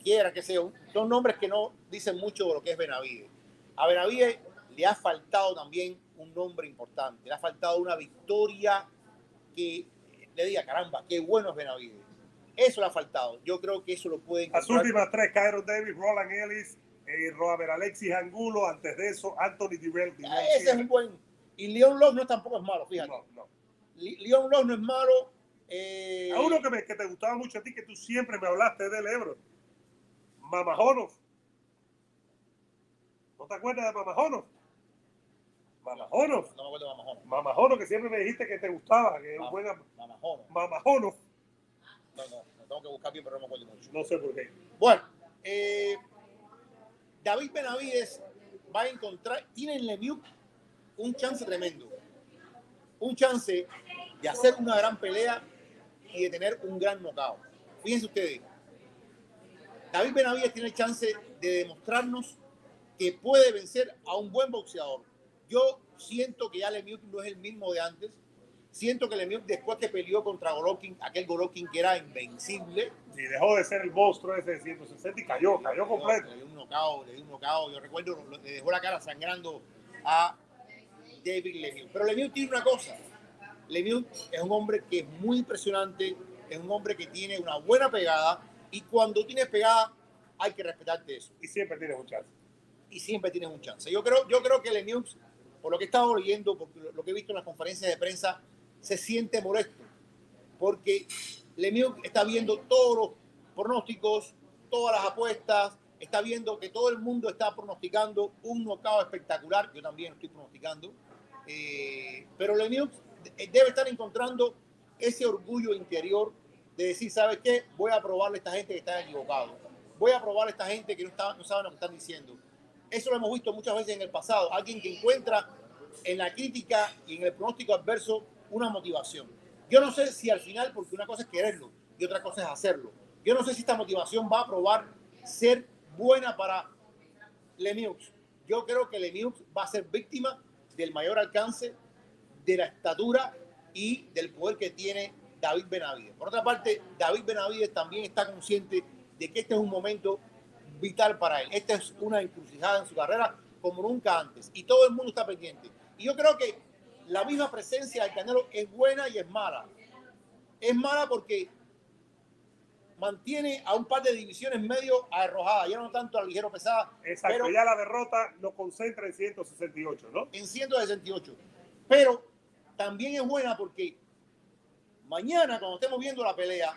quiera que sea, son nombres que no dicen mucho de lo que es Benavides. A Benavides le ha faltado también un nombre importante, le ha faltado una victoria que le diga, caramba, qué bueno es Benavides. Eso le ha faltado. Yo creo que eso lo puede encontrar. Las últimas tres, Cairo Davis, Roland Ellis, eh, Robert Alexis Angulo, antes de eso, Anthony Direll. Ah, ese es un buen. Y Leon Love no tampoco es malo, fíjate. No, no. Leon Love no es malo. Eh... A uno que, me, que te gustaba mucho a ti, que tú siempre me hablaste del Ebro. Mamajonov. ¿No te acuerdas de Mamajonov? Mamajonov. No me acuerdo de Mamajonov. Mamajonov, que siempre me dijiste que te gustaba, que es un buen... Mamajonov. Mamajonov. No, no, no tengo que buscar bien, pero no me acuerdo mucho. No sé por qué. Bueno, eh, David Benavides va a encontrar, tiene en Lemieux un chance tremendo. Un chance de hacer una gran pelea y de tener un gran knockout. Fíjense ustedes, David Benavides tiene el chance de demostrarnos que puede vencer a un buen boxeador. Yo siento que ya Lemieux no es el mismo de antes. Siento que Lemieux, después que peleó contra Golovkin, aquel Golovkin que era invencible. Y dejó de ser el monstruo ese de 160 y cayó, cayó completo. Le dio un knockout, le dio un knockout. Yo recuerdo, le dejó la cara sangrando a David Lemieux. Pero Lemieux tiene una cosa. Lemieux es un hombre que es muy impresionante, es un hombre que tiene una buena pegada y cuando tienes pegada hay que respetarte eso. Y siempre tienes un chance. Y siempre tienes un chance. Yo creo, yo creo que Lemieux, por lo que he estado por lo que he visto en las conferencias de prensa, se siente molesto porque Lemieux está viendo todos los pronósticos, todas las apuestas, está viendo que todo el mundo está pronosticando un knockout espectacular, yo también estoy pronosticando, eh, pero Lemieux debe estar encontrando ese orgullo interior de decir, ¿sabes qué? Voy a probarle a esta gente que está equivocado. Voy a probarle a esta gente que no, está, no sabe lo que están diciendo. Eso lo hemos visto muchas veces en el pasado. Alguien que encuentra en la crítica y en el pronóstico adverso una motivación. Yo no sé si al final, porque una cosa es quererlo y otra cosa es hacerlo. Yo no sé si esta motivación va a probar ser buena para Lemieux. Yo creo que Lemieux va a ser víctima del mayor alcance, de la estatura y del poder que tiene David Benavides. Por otra parte, David Benavides también está consciente de que este es un momento vital para él. Esta es una encrucijada en su carrera como nunca antes. Y todo el mundo está pendiente. Y yo creo que la misma presencia del Canelo es buena y es mala. Es mala porque mantiene a un par de divisiones medio arrojadas, ya no tanto a ligero pesada. Exacto, pero, ya la derrota lo concentra en 168, ¿no? En 168. Pero también es buena porque mañana, cuando estemos viendo la pelea,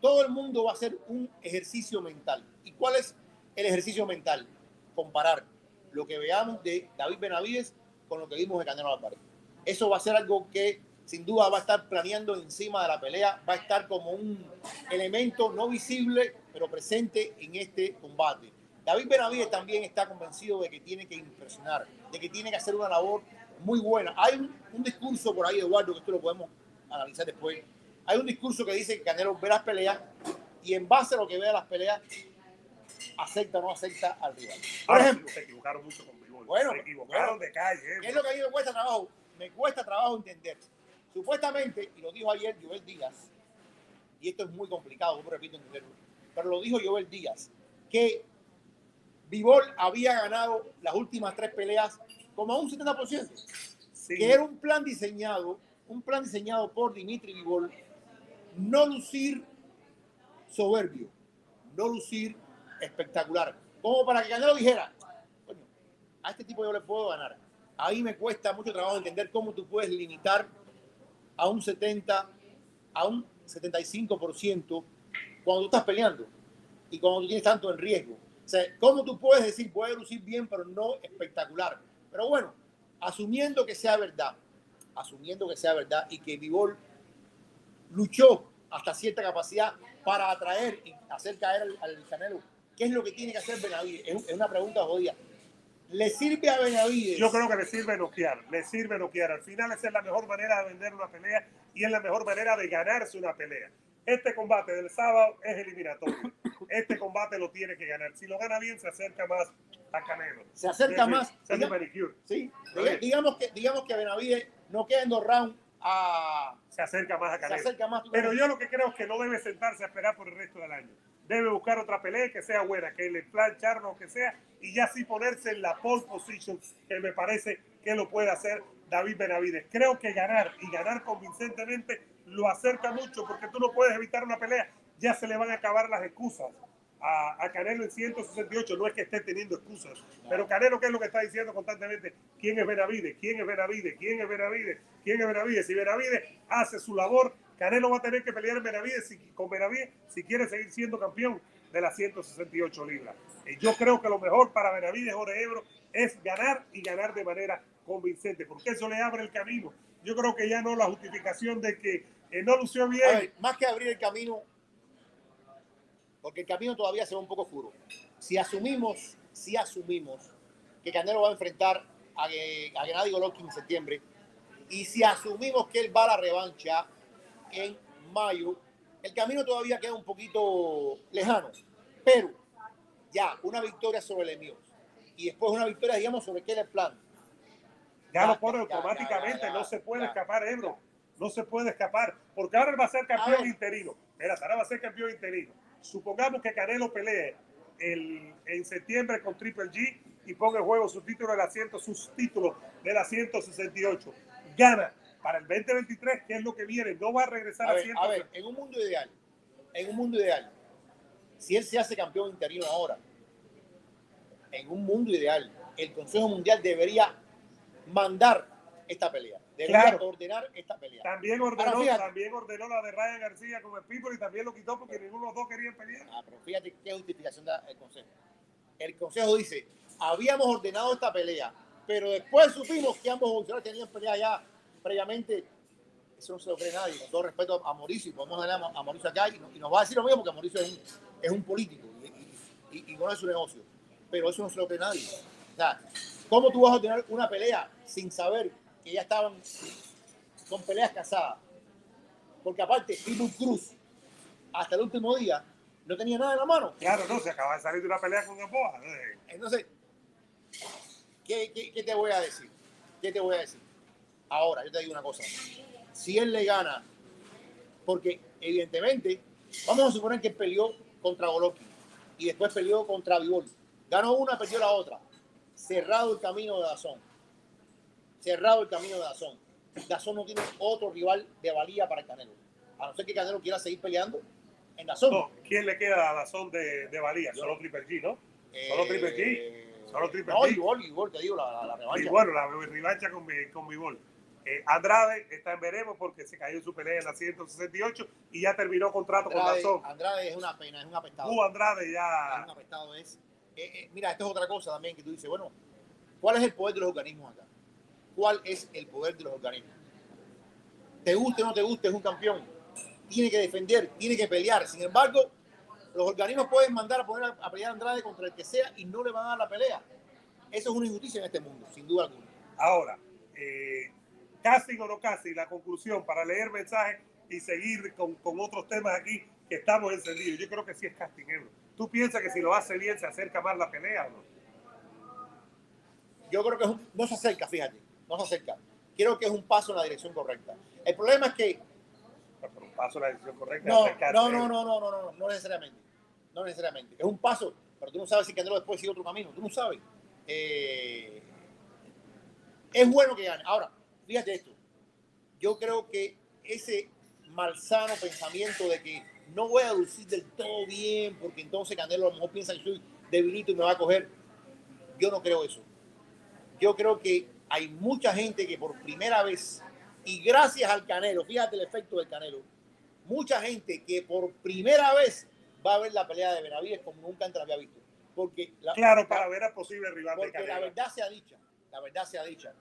todo el mundo va a hacer un ejercicio mental. ¿Y cuál es el ejercicio mental? Comparar lo que veamos de David Benavides con lo que vimos de Canelo Álvarez. Eso va a ser algo que sin duda va a estar planeando encima de la pelea, va a estar como un elemento no visible, pero presente en este combate. David Benavides también está convencido de que tiene que impresionar, de que tiene que hacer una labor muy buena. Hay un, un discurso por ahí, Eduardo, que esto lo podemos analizar después. Hay un discurso que dice que Canelo ve las peleas y en base a lo que vea las peleas, acepta o no acepta al rival. Por ejemplo, se equivocaron mucho con Bueno, se equivocaron de calle. ¿Qué es lo que a mí me cuesta trabajo? Me cuesta trabajo entender. Supuestamente, y lo dijo ayer Joel Díaz, y esto es muy complicado, como repito entenderlo, pero lo dijo Joel Díaz, que Vivol había ganado las últimas tres peleas como a un 70%, que era un plan diseñado un plan diseñado por Dimitri Vivol, no lucir soberbio, no lucir espectacular, como para que Canelo dijera, coño, a este tipo yo le puedo ganar. A mí me cuesta mucho trabajo entender cómo tú puedes limitar a un 70, a un 75% cuando tú estás peleando y cuando tú tienes tanto en riesgo. ¿cómo tú puedes decir, puede lucir bien, pero no espectacular? Pero bueno, asumiendo que sea verdad, asumiendo que sea verdad, y que Vivol luchó hasta cierta capacidad para atraer y hacer caer al, Canelo. ¿Qué es lo que tiene que hacer Benavides? Es, una pregunta jodida. ¿Le sirve a Benavides? Yo creo que le sirve noquear, le sirve noquear. Al final esa es la mejor manera de vender una pelea y es la mejor manera de ganarse una pelea. Este combate del sábado es eliminatorio. Este combate lo tiene que ganar. Si lo gana bien, se acerca más a Canelo. Se acerca más. Se manicure. Sí. Digamos que, digamos que Benavides no queda en dos rounds a, Se acerca más a se Canelo. acerca más. Pero yo lo que creo es que no debe sentarse a esperar por el resto del año. Debe buscar otra pelea que sea buena, que le planchar lo que sea, y ya sí ponerse en la pole position, que me parece que lo puede hacer David Benavides. Creo que ganar y ganar convincentemente lo acerca mucho, porque tú no puedes evitar una pelea. Ya se le van a acabar las excusas a, Canelo en 168. No es que esté teniendo excusas, pero Canelo, ¿qué es lo que está diciendo constantemente? ¿Quién es Benavides? ¿Quién es Benavides? ¿Quién es Benavides? ¿Quién es Benavides? Si Benavides hace su labor, Canelo va a tener que pelear en si, con Benavides si quiere seguir siendo campeón de las 168 libras. Eh, yo creo que lo mejor para Benavides Jorge Ebro es ganar y ganar de manera convincente, porque eso le abre el camino. Yo creo que ya no la justificación de que eh, no lució bien. ver, más que abrir el camino, porque el camino todavía se ve un poco oscuro. Si asumimos, si asumimos que Canelo va a enfrentar a, a Gennady Golovkin en septiembre, y si asumimos que él va a la revancha en mayo, el camino todavía queda un poquito lejano. Pero ya una victoria sobre Lemieux y después una victoria, digamos, sobre Kelly Plant. ya Ya, lo pone automáticamente, ya, ya, no se puede escapar, Ebro. No se puede escapar, porque ahora él va a ser campeón interino. Mira, ahora va a ser campeón interino. Supongamos que Canelo pelee el, en septiembre con Triple G y ponga en juego su título de la 100, sus títulos de la 168. Gana para el 2023, que es lo que viene. No va a regresar A a, ver, 100. a ver, en un mundo ideal, en un mundo ideal, si él se hace campeón interino ahora, en un mundo ideal, el Consejo Mundial debería mandar esta pelea, Claro. ordenar esta pelea. También ordenó, también ordenó la de Ryan García con el People y también lo quitó porque ninguno de los dos querían pelear. Ah, pero fíjate qué justificación da el Consejo. El Consejo dice, habíamos ordenado esta pelea, pero después supimos que ambos boxeadores tenían pelea ya previamente. Eso no se lo cree nadie, con todo respeto a Mauricio, podemos darle a Mauricio acá y, no- y nos va a decir lo mismo porque Mauricio es un, es un político y, y, y, y no es su negocio. Pero eso no se lo cree nadie. O sea, ¿cómo tú vas a tener una pelea sin saber que ya estaban con peleas casadas? Porque aparte, Pitbull Cruz, hasta el último día, no tenía nada en la mano. Claro, no, se acaba de salir de una pelea con Gamboa. Eh, Entonces, ¿qué, qué, qué te voy a decir? ¿Qué te voy a decir? Ahora, yo te digo una cosa. Si él le gana, porque evidentemente, vamos a suponer que peleó contra Golovkin y después peleó contra Vivol. Ganó una, perdió la otra. Cerrado el camino de Dazón. Cerrado el camino de Dazón. Dazón no tiene otro rival de valía para el Canelo. A no ser que Canelo quiera seguir peleando en Dazón. No, ¿quién le queda a la zona de, de valía? Yo. Solo Triple G, ¿no? Eh, Solo Triple G. Solo Triple no, G. igual, igual, te digo, la, la, la revancha. Y bueno, la revancha con, mi- con. Eh, Andrade está en veremos porque se cayó en su pelea en la 168 y ya terminó contrato con Andrade, Dazón. Andrade es una pena, es un apestado. Uh, Andrade Es ya. un apestado es. eh, eh, mira, esto es otra cosa también que tú dices, bueno, ¿cuál es el poder de los organismos acá? ¿Cuál es el poder de los organismos? Te guste o no te guste, es un campeón. Tiene que defender, tiene que pelear. Sin embargo, los organismos pueden mandar a poner a, pelear a Andrade contra el que sea y no le van a dar la pelea. Eso es una injusticia en este mundo, sin duda alguna. Ahora, eh, casting o no casting, la conclusión para leer mensajes y seguir con, con otros temas aquí que estamos encendidos. Yo creo que sí es casting, Ebro. ¿Tú piensas que si lo hace bien se acerca más la pelea o no? yo creo que no se acerca, fíjate, no se acerca. Creo que es un paso en la dirección correcta. El problema es que Pero un paso en la decisión correcta. no, no, no, no, no, no, no, no necesariamente, no necesariamente. Es un paso, pero tú no sabes si Canelo después sigue otro camino, tú no sabes. Eh, es bueno que gane. Ahora, fíjate esto, yo creo que ese malsano pensamiento de que no voy a lucir del todo bien porque entonces Canelo a lo mejor piensa que soy debilito y me va a coger, yo no creo eso. Yo creo que hay mucha gente que por primera vez, y gracias al Canelo, fíjate el efecto del Canelo, mucha gente que por primera vez va a ver la pelea de Benavides como nunca antes la había visto. Porque la, Claro, para ver a posible rival de porque la Canelo. verdad sea dicha, la verdad sea dicha,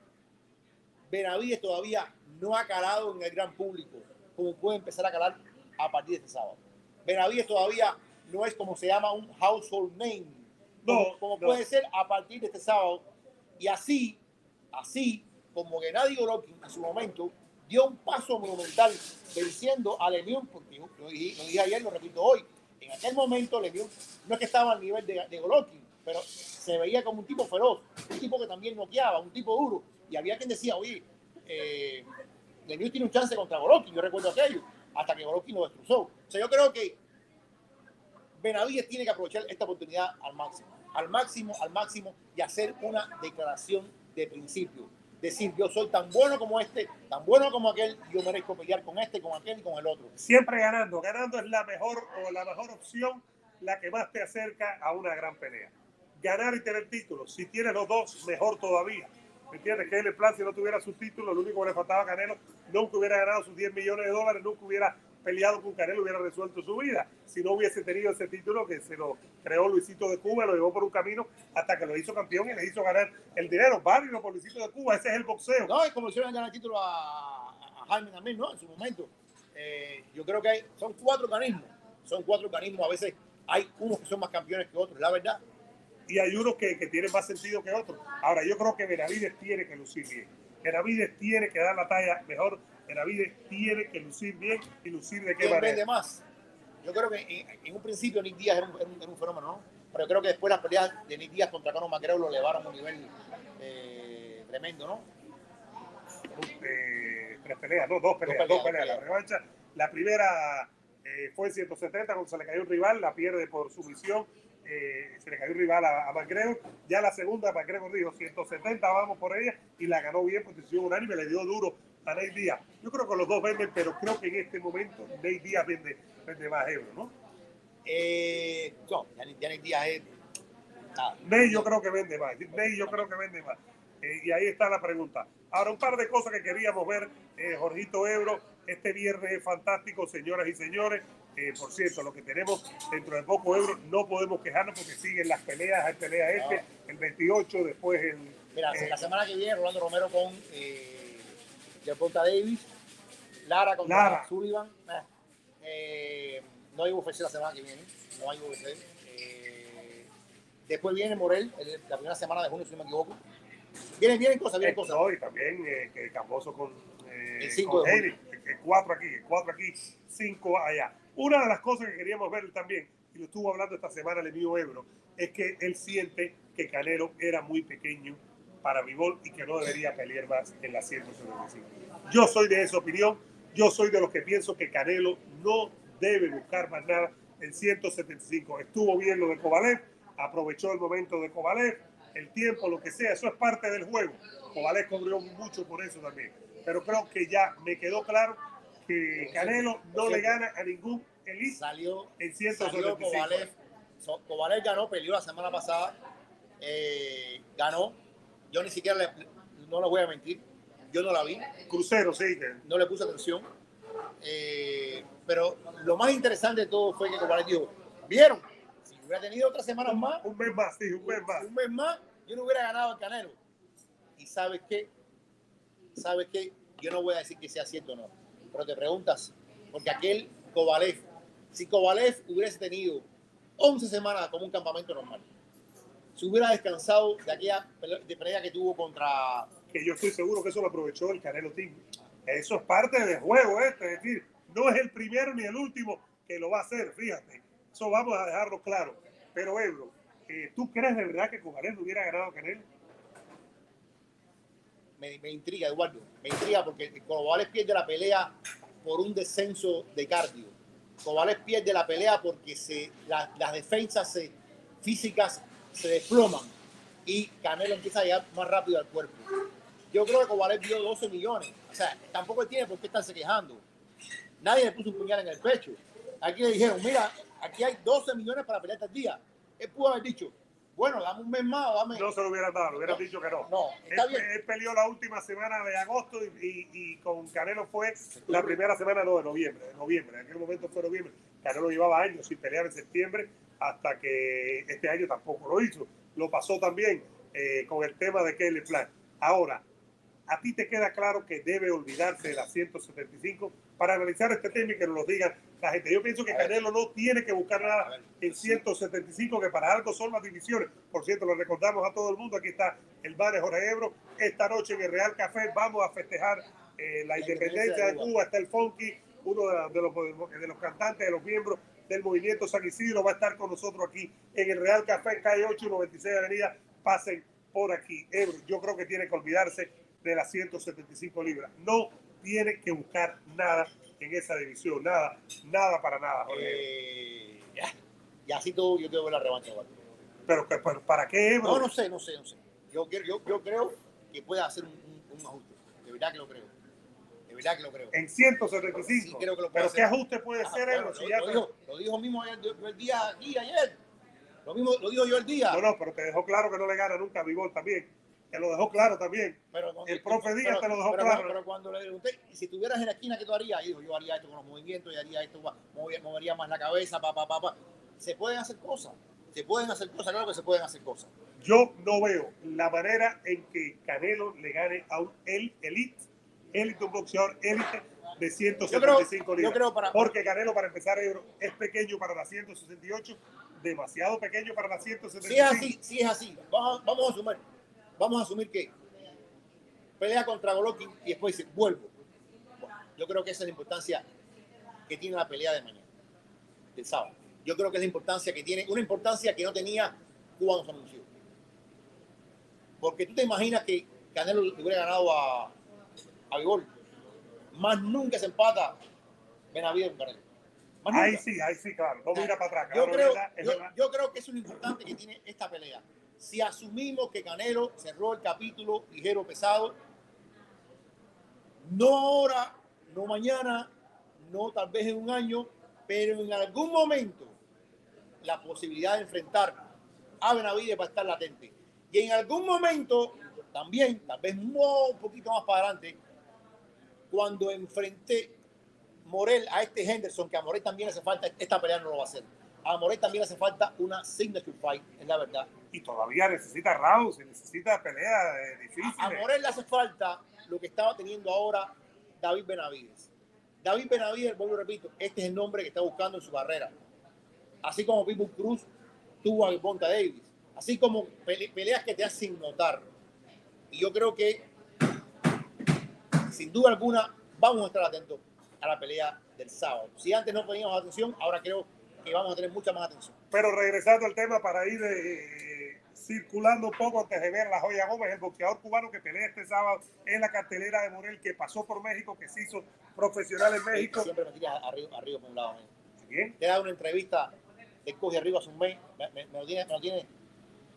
Benavides todavía no ha calado en el gran público, como puede empezar a calar a partir de este sábado. Benavides todavía no es como se llama un household name, como, No, como no. puede ser a partir de este sábado. Y así, así como Gennady Golovkin en su momento dio un paso monumental venciendo a Lemieux, porque lo dije, lo dije ayer, lo repito hoy, en aquel momento Lemieux no es que estaba al nivel de, de pero se veía como un tipo feroz, un tipo que también noqueaba, un tipo duro. Y había quien decía, oye, eh, Lemieux tiene un chance contra Golovkin, yo recuerdo aquello, hasta que Golovkin lo destrozó. O sea, yo creo que Benavides tiene que aprovechar esta oportunidad al máximo, al máximo, al máximo y hacer una declaración de principio. Decir, yo soy tan bueno como este, tan bueno como aquel, yo merezco pelear con este, con aquel y con el otro. Siempre ganando. Ganando es la mejor o la mejor opción, la que más te acerca a una gran pelea. Ganar y tener títulos. Si tienes los dos, mejor todavía. ¿Me entiendes? Que el plan, si no tuviera su título, lo único que le faltaba a Canelo, nunca hubiera ganado sus 10 millones de dólares, nunca hubiera peleado con Canelo, hubiera resuelto su vida. Si no hubiese tenido ese título que se lo creó Luisito de Cuba, lo llevó por un camino hasta que lo hizo campeón y le hizo ganar el dinero. Válido por Luisito de Cuba, ese es el boxeo. No, es como hicieron ganar el título a, a Jaime también, ¿no? En su momento. Eh, yo creo que hay, son cuatro organismos. Son cuatro organismos. A veces hay unos que son más campeones que otros, la verdad y hay unos que, que, tienen más sentido que otros. Ahora, yo creo que Benavides tiene que lucir bien. Benavides tiene que dar la talla mejor. Benavides tiene que lucir bien y lucir de qué ¿Quién manera. vende más? Yo creo que en, en un principio Nick Díaz era un, era, un, era un, fenómeno, ¿no? Pero yo creo que después las peleas de Nick Díaz contra Conor McGregor lo elevaron a un nivel eh, tremendo, ¿no? Eh, tres peleas, no, dos peleas, dos peleas, dos peleas. La revancha, la primera eh, fue en 170 cuando se le cayó un rival, la pierde por sumisión eh, se le cayó un rival a, a McGregor. Ya la segunda, McGregor dijo 170, vamos por ella, y la ganó bien por decisión unánime, le dio duro a Ney Díaz. Yo creo que los dos venden, pero creo que en este momento Ney Díaz vende, vende más euros, ¿no? Eh, no, ya Ney Díaz es. Ah, Ney yo creo que vende más. Ney yo creo que vende más. Eh, y ahí está la pregunta. Ahora, un par de cosas que queríamos ver, eh, Jorgito Ebro, este viernes es fantástico, señoras y señores. Eh, por cierto, lo que tenemos dentro de poco euros, no podemos quejarnos porque siguen las peleas, hay pelea este, el 28, después el... Mira, la semana que viene Rolando Romero con eh, Ponta Davis, Lara con Lara. Sullivan. Eh, no hay UFC la semana que viene, no hay UFC. después viene Morel, la primera semana de junio, si no me equivoco. Vienen, vienen cosas, vienen cosas. No, y también que Camboso con, el 5 de Eric, el 4 aquí, el 4 aquí, 5 allá. Una de las cosas que queríamos ver también, y lo estuvo hablando esta semana el mío Ebro, es que él siente que Canelo era muy pequeño para Vivol y que no debería pelear más en la 175. Yo soy de esa opinión, yo soy de los que pienso que Canelo no debe buscar más nada en 175. Estuvo bien lo de Kovalev, aprovechó el momento de Kovalev, el tiempo, lo que sea, eso es parte del juego. Kovalev cobrió mucho por eso también. Pero creo que ya me quedó claro que Canelo no le gana a ningún elite salió, en 175. Salió Kovalev, Kovalev ganó, peleó la semana pasada, eh, ganó. Yo ni siquiera, le, no le voy a mentir, yo no la vi. Crucero, sí. No le puse atención. Eh, pero lo más interesante de todo fue que Kovalev dijo, ¿vieron? Si hubiera tenido otras semanas más. Un mes más, sí, un mes más. Un mes más, yo no hubiera ganado el Canelo. ¿Y sabes qué? ¿Sabes qué? Yo no voy a decir que sea cierto o no pero te preguntas, porque aquel Kovalev, si Kovalev hubiese tenido 11 semanas como un campamento normal, si hubiera descansado de aquella de pelea que tuvo contra... Que yo estoy seguro que eso lo aprovechó el Canelo Team. Eso es parte del juego este, es decir, no es el primero ni el último que lo va a hacer, fíjate. Eso vamos a dejarlo claro. Pero Ebro, eh, ¿tú crees de verdad que Kovalev hubiera ganado a Canelo? me, me, intriga, Eduardo. Me intriga porque Kovalev pierde la pelea por un descenso de cardio. Kovalev pierde la pelea porque se, la, las defensas se, físicas se desploman y Canelo empieza a llegar más rápido al cuerpo. Yo creo que Kovalev dio 12 millones. O sea, tampoco tiene por qué estarse quejando. Nadie le puso un puñal en el pecho. Aquí le dijeron, mira, aquí hay 12 millones para pelear este día. Él pudo haber dicho, bueno, dame un mes más, dame. No se lo hubieran dado, le hubieran no, dicho que no. No, está él, bien. Él peleó la última semana de agosto y, y, y con Canelo fue la primera semana no, de noviembre. De noviembre, en aquel momento fue noviembre. Canelo llevaba años sin pelear en septiembre hasta que este año tampoco lo hizo. Lo pasó también eh, con el tema de Kelly Plan. Ahora, a ti te queda claro que debe olvidarse de la 175 para analizar este tema y que nos lo digan la gente. Yo pienso que Canelo no tiene que buscar nada en 175, que para algo son las divisiones. Por cierto, lo recordamos a todo el mundo. Aquí está el bar de Jorge Ebro. Esta noche en el Real Café vamos a festejar eh, la, la, independencia de Cuba. Está el Funky, uno de, de, los, de los cantantes, de los miembros del movimiento San Isidro, va a estar con nosotros aquí en el Real Café, calle 8, 96 Avenida. Pasen por aquí. Ebro, yo creo que tiene que olvidarse de las 175 libras. No tiene que buscar nada en esa división. Nada, nada para nada. Jorge. Eh, ya. Y así todo, yo quiero ver la revancha. igual. Pero, ¿para qué, Ebro? No, no sé, no sé, no sé. Yo, quiero- yo, yo creo que puede hacer un, un- un ajuste. De verdad que lo creo. Creo. En 175. Sí, creo que lo puede pero ¿qué hacer. ajuste puede Ah, ser? Si lo, dijo, lo dijo mismo ayer, yo el día aquí, ayer. Lo mismo lo dijo yo el día. No, no, pero te dejó claro que no le gana nunca a Bigol también. Te lo dejó claro también. Pero cuando- El profe Díaz pero- te lo dejó pero- claro. Pero cuando le pregunté, ¿y si estuvieras en la esquina, ¿qué tú harías? Y dijo, yo haría esto con los movimientos, y haría esto, movería, movería más la cabeza, pa, pa, pa, pa. Se pueden hacer cosas. Se pueden hacer cosas, claro que se pueden hacer cosas. Yo no veo la manera en que Canelo le gane a un el elite, élite, un boxeador élite de 175 yo libras. para- Porque Canelo, para empezar, es pequeño para la 168, demasiado pequeño para la Si es 175. así, si es así, vamos, a- vamos a asumir, vamos a asumir que pelea contra Golovkin y después dice, vuelvo. Bueno, yo creo que esa es la importancia que tiene la pelea de mañana, del sábado. Yo creo que es la importancia que tiene, una importancia que no tenía cuando se anunció. Porque tú te imaginas que Canelo le hubiera ganado a, a Bigol, más nunca se empata Benavides con Canelo. Ahí sí, ahí sí, claro. No mira para atrás. Yo claro, creo, verdad, yo, verdad. yo creo que eso es lo importante que tiene esta pelea. Si asumimos que Canelo cerró el capítulo ligero pesado, no ahora, no mañana, no tal vez en un año, pero en algún momento la posibilidad de enfrentar a Benavides va a estar latente. Y en algún momento, también, tal vez un poquito más para adelante, cuando enfrenté Morel a este Henderson, que a Morel también hace falta, esta pelea no lo va a hacer. A Morel también hace falta una signature fight, es la verdad. Y todavía necesita rounds, necesita peleas eh, difíciles. A Morel le hace falta lo que estaba teniendo ahora David Benavides. David Benavides, vuelvo y repito, este es el nombre que está buscando en su carrera. Así como Pitbull Cruz tuvo a Bonta Davis. Así como pele- peleas que te hacen notar. Y yo creo que, sin duda alguna, vamos a estar atentos a la pelea del sábado. Si antes no poníamos atención, ahora creo que vamos a tener mucha más atención. Pero regresando al tema para ir eh, circulando un poco antes de ver a la Joya Gómez, el boxeador cubano que pelea este sábado en la cartelera de Morel, que pasó por México, que se hizo profesional en México. Siempre me tiras arriba, arriba por un lado. ¿eh? Bien. te da una entrevista de coge arriba hace un mes, me, me- me lo tiene, me lo tiene,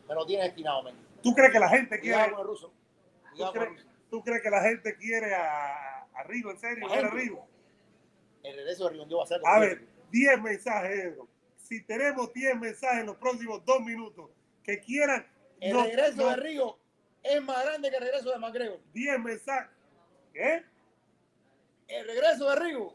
me lo tiene esquinado, men. ¿Tú crees que la gente Cuidado quiere, con el ruso. Cuidado con el ruso. Tú crees que la gente quiere a, a Rigo, en serio, ver a. Rigo? El regreso de Riondio va a ser. A ver, 10 mensajes, Ebro. Si tenemos 10 mensajes en los próximos dos minutos que quieran, El no- regreso no- de Río es más grande que el regreso de McGregor. 10 mensajes. ¿Qué? El regreso de Río,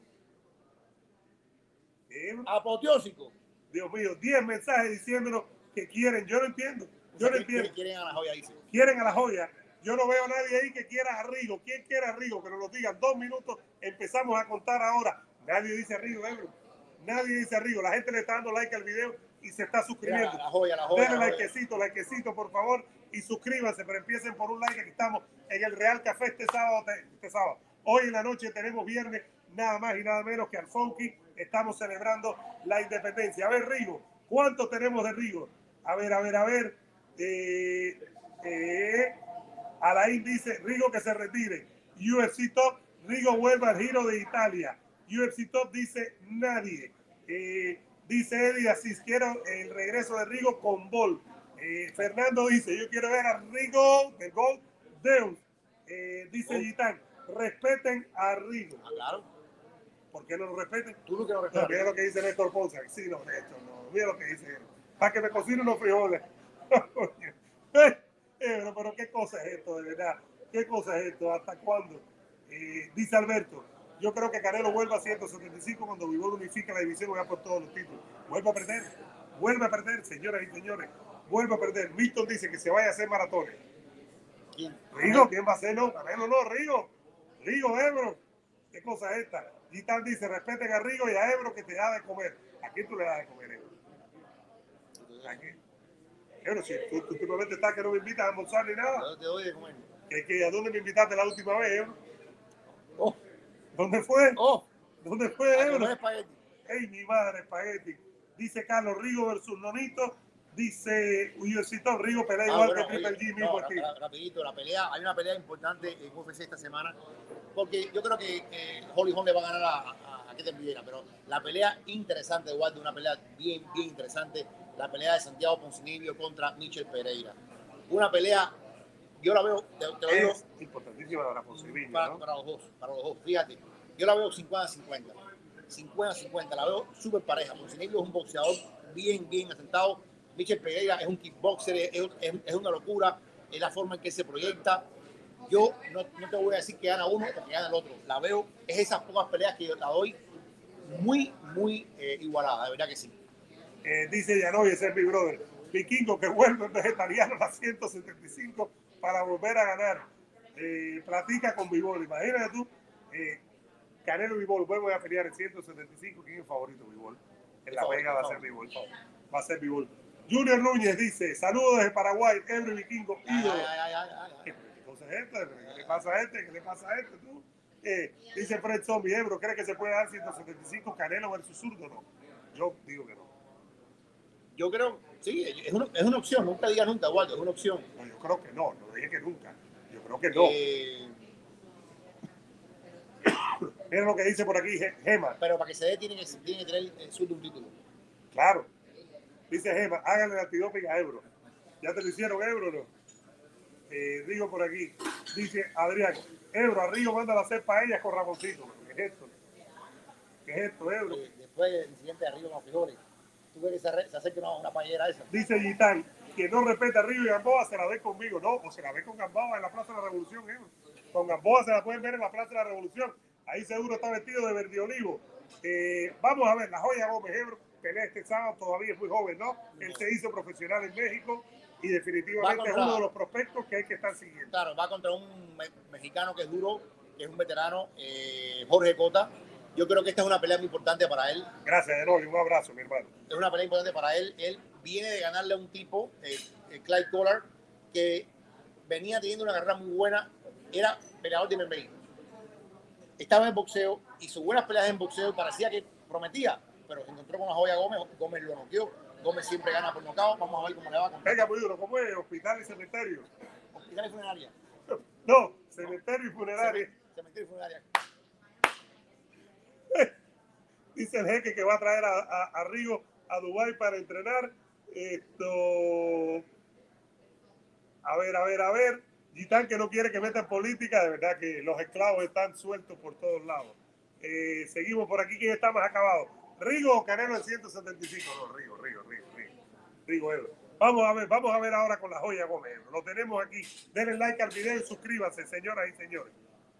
Ebro. apoteósico. Dios mío, 10 mensajes diciéndonos que quieren. Yo no entiendo. Yo O sea, no entiendo. Quieren a la joya, dice. Quieren a la joya. Yo no veo a nadie ahí que quiera a Rigo. ¿Quién quiere a Rigo? Que nos lo digan. Dos minutos. Empezamos a contar ahora. Nadie dice Rigo, Ebro. Nadie dice Rigo. La gente le está dando like al video y se está suscribiendo. la, la joya, la joya. Denle la joya. likecito, likecito, por favor, y suscríbanse, pero empiecen por un like. Aquí estamos en el Real Café este sábado. Este sábado. Hoy en la noche tenemos viernes, nada más y nada menos que al Funky. Estamos celebrando la independencia. A ver, Rigo, ¿cuánto tenemos de Rigo? A ver, a ver, a ver. Eh, eh, Alain dice, Rigo que se retire. UFC Top, Rigo vuelve al giro de Italia. UFC Top dice, nadie. Eh, dice Eddie Asís, quiero el regreso de Rigo con Bol. Eh, Fernando dice, yo quiero ver a Rigo del Gol Deus. Eh, dice Oh. Gitán, respeten a Rigo. Ah, claro. ¿Por qué no lo respeten? Tú lo que no No, respetas. mira lo que dice Néstor Ponce. Sí, no, Néstor, no. Mira lo que dice él. Para que me cocine unos frijoles. Pero, pero qué cosa es esto, de verdad. ¿Qué cosa es esto? ¿Hasta cuándo? Eh, dice Alberto, yo creo que Canelo vuelve a 175 cuando Vivol unifica la división y vaya por todos los títulos. Vuelve a perder. Vuelve a perder, señoras y señores. Vuelve a perder. Milton dice que se vaya a hacer maratones. ¿Quién? Rigo, ¿quién va a hacer? No, Canelo no, Rigo. Rigo, Ebro. ¿Qué cosa es esta? Gitán dice, respeten a Rigo y a Ebro que te da de comer. ¿A quién tú le das de comer, Ebro? ¿A quién? Ebro, si tú, tú últimamente estás que no me invitas a almorzar ni nada. Yo te doy de comer. ¿Que, que, ¿A dónde me invitaste la última vez, Ebro? Oh, ¿Dónde fue? oh, ¿Dónde fue, a Ebro? ¡Ey, mi madre, espagueti! Dice Carlos Rigo versus Nonito. Dice Uyosito Rigo pelea igual que Triple G, mismo no, estilo. Rapidito, la pelea, hay una pelea importante en UFC esta semana, porque yo creo que eh, Holly Holm le va a ganar a, a, a Ketel pero la pelea interesante de Waldo, una pelea bien, bien interesante, la pelea de Santiago Poncinibio contra Michel Pereira. Una pelea, yo la veo, te, te lo digo, Es importantísima para, ¿no? para los dos, para los dos. Fíjate, yo la veo 50-50. 50-50, la veo súper pareja. Montenegro es un boxeador bien, bien asentado. Michel Pereira es un kickboxer, es, es- es una locura, es la forma en que se proyecta. Yo no, no te voy a decir que gana uno o que gana el otro. La veo, es esas pocas peleas que yo la doy muy, muy eh, igualada, de verdad que sí. Eh, dice Yanoy, ese es mi brother. Vikingo que vuelve vegetariano a las 175 para volver a ganar. Eh, platica con Vivol. Imagínate tú, eh, Canelo Vivol vuelven a pelear en 175. ¿Quién es el favorito, Vivol? En La Vega va a ser Vivol. Va a ser Vivol. Junior Núñez dice: Saludos desde Paraguay, Henry Vikingo, ídolo. ay, ay, ¿Qué le pasa a este? ¿Qué le pasa a este? Tú? Eh, dice Fred Zombie, Ebro, ¿cree que se puede dar 175 Canelo versus zurdo? No. Yo digo que no. Yo creo, sí, es una, es una opción, nunca diga nunca, Waldo, es una opción. No, yo creo que no, no dije que nunca. Yo creo que no. Eh, Mira lo que dice por aquí Ge- Gema. pero para que se dé, tiene que, tiene que tener el sur de un título. Claro. Dice Gema, háganle el antidoping a Ebro. ¿Ya te lo hicieron, Ebro no? Eh, digo por aquí. Dice Adrián, Ebro, a Río manda a hacer paellas con Ramoncito. ¿Qué es esto? ¿Qué es esto, Ebro? Eh, después del incidente de Arriba con frijoles, tú ves que se, se acerca una, una paellera esa. Dice Gitán, quien no respeta a Río y Gamboa se la ve conmigo. No, o se la ve con Gamboa en la Plaza de la Revolución. Ebro. Con Gamboa se la pueden ver en la Plaza de la Revolución. Ahí seguro está vestido de verde olivo. Eh, vamos a ver, la joya Gómez Ebro pelea este sábado, todavía es muy joven, ¿no? Él se hizo profesional en México y definitivamente Va es uno de los prospectos que hay que estar siguiendo. Claro, va contra un me- mexicano que es duro, que es un veterano, eh, Jorge Cota. Yo creo que esta es una pelea muy importante para él. Gracias, Enoy, un abrazo, mi hermano. Es una pelea importante para él. Él viene de ganarle a un tipo, eh, eh, Clyde Collard, que venía teniendo una carrera muy buena. Era peleador de MMA. Estaba en boxeo, hizo buenas peleas en boxeo y parecía que prometía, pero se encontró con la joya Gómez. Gómez lo noqueó. Gómez siempre gana por nocaut. Vamos a ver cómo le va con Venga, muy duro, ¿cómo es? Hospital y cementerio. Hospital y Funeraria. No, cementerio y funeraria. Cementerio y Funeraria. Dice el jeque que va a traer a, a, a Rigo a Dubái para entrenar. Esto. A ver, a ver, a ver. Gitán que no quiere que metan política, de verdad que los esclavos están sueltos por todos lados. Eh, seguimos por aquí, ¿quién está más acabado? ¿Rigo o Canelo en 175? No, Rigo, Rigo, Rigo, Rigo. Rigo Ebro. Vamos a ver, vamos a ver ahora con la joya Gómez. Lo tenemos aquí. Denle like al video y suscríbanse, señoras y señores.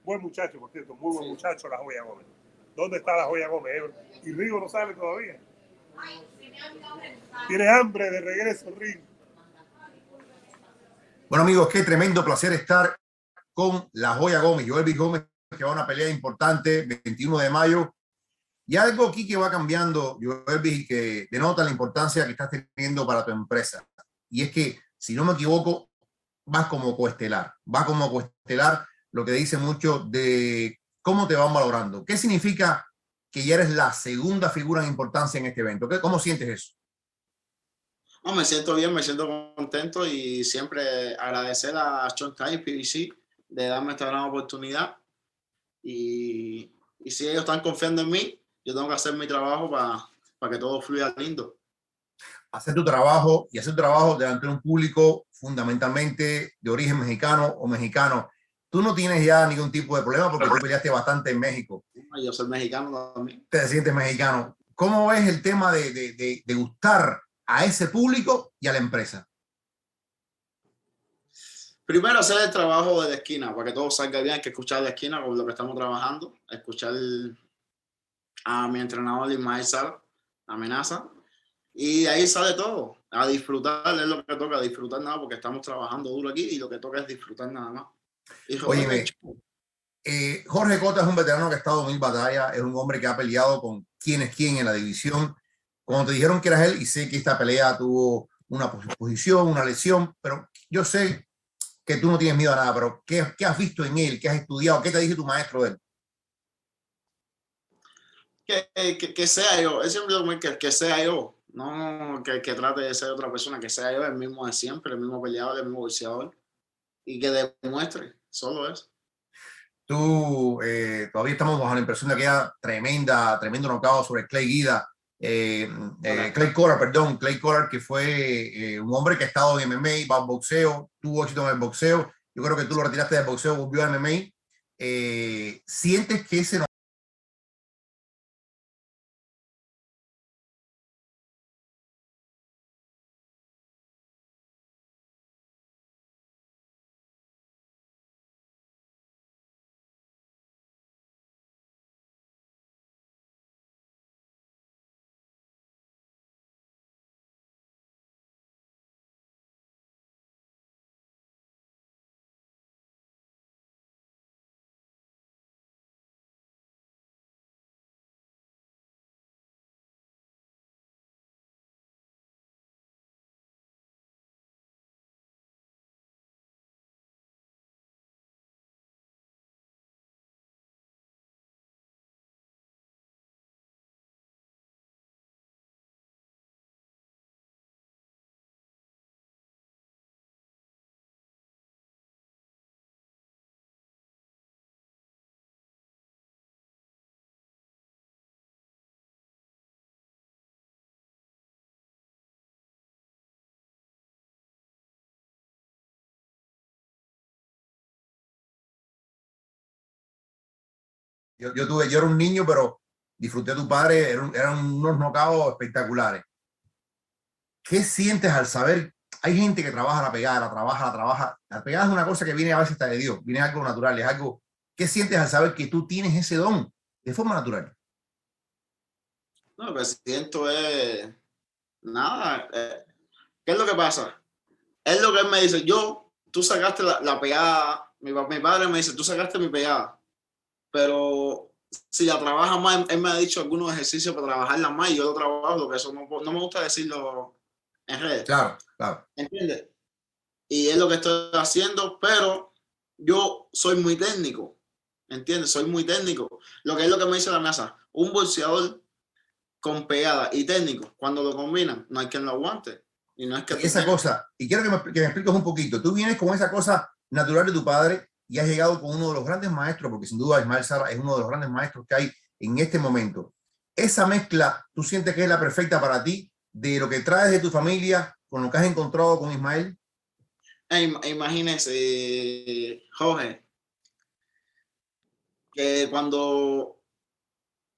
Buen muchacho, por cierto, muy buen Sí. muchacho la joya Gómez. ¿Dónde está la joya Gómez Ebro? Y Rigo no sale todavía. Tiene hambre de regreso, Rigo. Bueno, amigos, qué tremendo placer estar con la Joya Gómez, Joel B. Gómez, que va a una pelea importante, 21 de mayo. Y algo aquí que va cambiando, Joel B., que denota la importancia que estás teniendo para tu empresa. Y es que, si no me equivoco, vas como coestelar. Vas como coestelar, lo que dice mucho de cómo te van valorando. ¿Qué significa que ya eres la segunda figura en importancia en este evento? ¿Qué- ¿Cómo sientes eso? No, me siento bien, me siento contento y siempre agradecer a Showtime PBC de darme esta gran oportunidad. Y, y si ellos están confiando en mí, yo tengo que hacer mi trabajo para que todo fluya lindo. hacer tu trabajo y hacer tu trabajo delante de un público fundamentalmente de origen mexicano o mexicano. Tú no tienes ya ningún tipo de problema porque tú peleaste bastante en México. Yo soy mexicano también. Te sientes mexicano. ¿Cómo ves el tema de, de, de, de gustar a ese público y a la empresa? Primero hacer el trabajo de la esquina, para que todo salga bien, hay que escuchar de esquina con lo que estamos trabajando, escuchar a mi entrenador Ismael Sala, amenaza, y de ahí sale todo, a disfrutar, es lo que toca, disfrutar nada, porque estamos trabajando duro aquí y lo que toca es disfrutar nada más. Joder, Eh, Jorge Cota es un veterano que ha estado en mil batallas, es un hombre que ha peleado con quién es quién en la división. Cuando te dijeron que eras él, y sé que esta pelea tuvo una pos- posición, una lesión, pero yo sé que tú no tienes miedo a nada, pero ¿qué, qué has visto en él? ¿Qué has estudiado? ¿Qué te dice tu maestro de él? que, que, que sea yo, es siempre que, que sea yo, No que, que trate de ser otra persona, que sea yo el mismo de siempre, el mismo peleador, el mismo boxeador. Y que demuestre, solo eso. Tú, eh, todavía estamos bajo la impresión de aquella tremenda, tremendo knockout sobre Clay Guida, eh, eh, Clay Collar, perdón, Clay Collar, que fue eh, un hombre que ha estado en MMA, va al boxeo, tuvo éxito en el boxeo. Yo creo que tú lo retiraste del boxeo, volvió a MMA. Eh, ¿Sientes que ese Yo, yo, tuve, yo era un niño, pero disfruté de tu padre, eran, eran unos knockouts espectaculares. ¿Qué sientes al saber? Hay gente que trabaja la pegada, la trabaja, la trabaja. La pegada es una cosa que viene a veces hasta de Dios, viene algo natural, es algo. ¿Qué sientes al saber que tú tienes ese don de forma natural? No, lo que siento es nada. Eh, ¿Qué es lo que pasa? Es lo que él me dice. Yo, tú sacaste la, la pegada. Mi, mi padre me dice, tú sacaste mi pegada pero si la trabaja más, él me ha dicho algunos ejercicios para trabajarla más y yo lo trabajo, porque eso no, no me gusta decirlo en redes. Claro, claro. ¿Entiendes? Y es lo que estoy haciendo, pero yo soy muy técnico, ¿entiendes? Soy muy técnico. Lo que es lo que me dice la mesa, un bolseador con pegada y técnico, cuando lo combinan, no hay quien lo aguante. Y no es que esa cosa, y quiero que me, que me expliques un poquito, tú vienes con esa cosa natural de tu padre, y has llegado con uno de los grandes maestros, porque sin duda Ismael Sara es uno de los grandes maestros que hay en este momento. Esa mezcla, ¿tú sientes que es la perfecta para ti de lo que traes de tu familia con lo que has encontrado con Ismael? Imagínese, Jorge, que cuando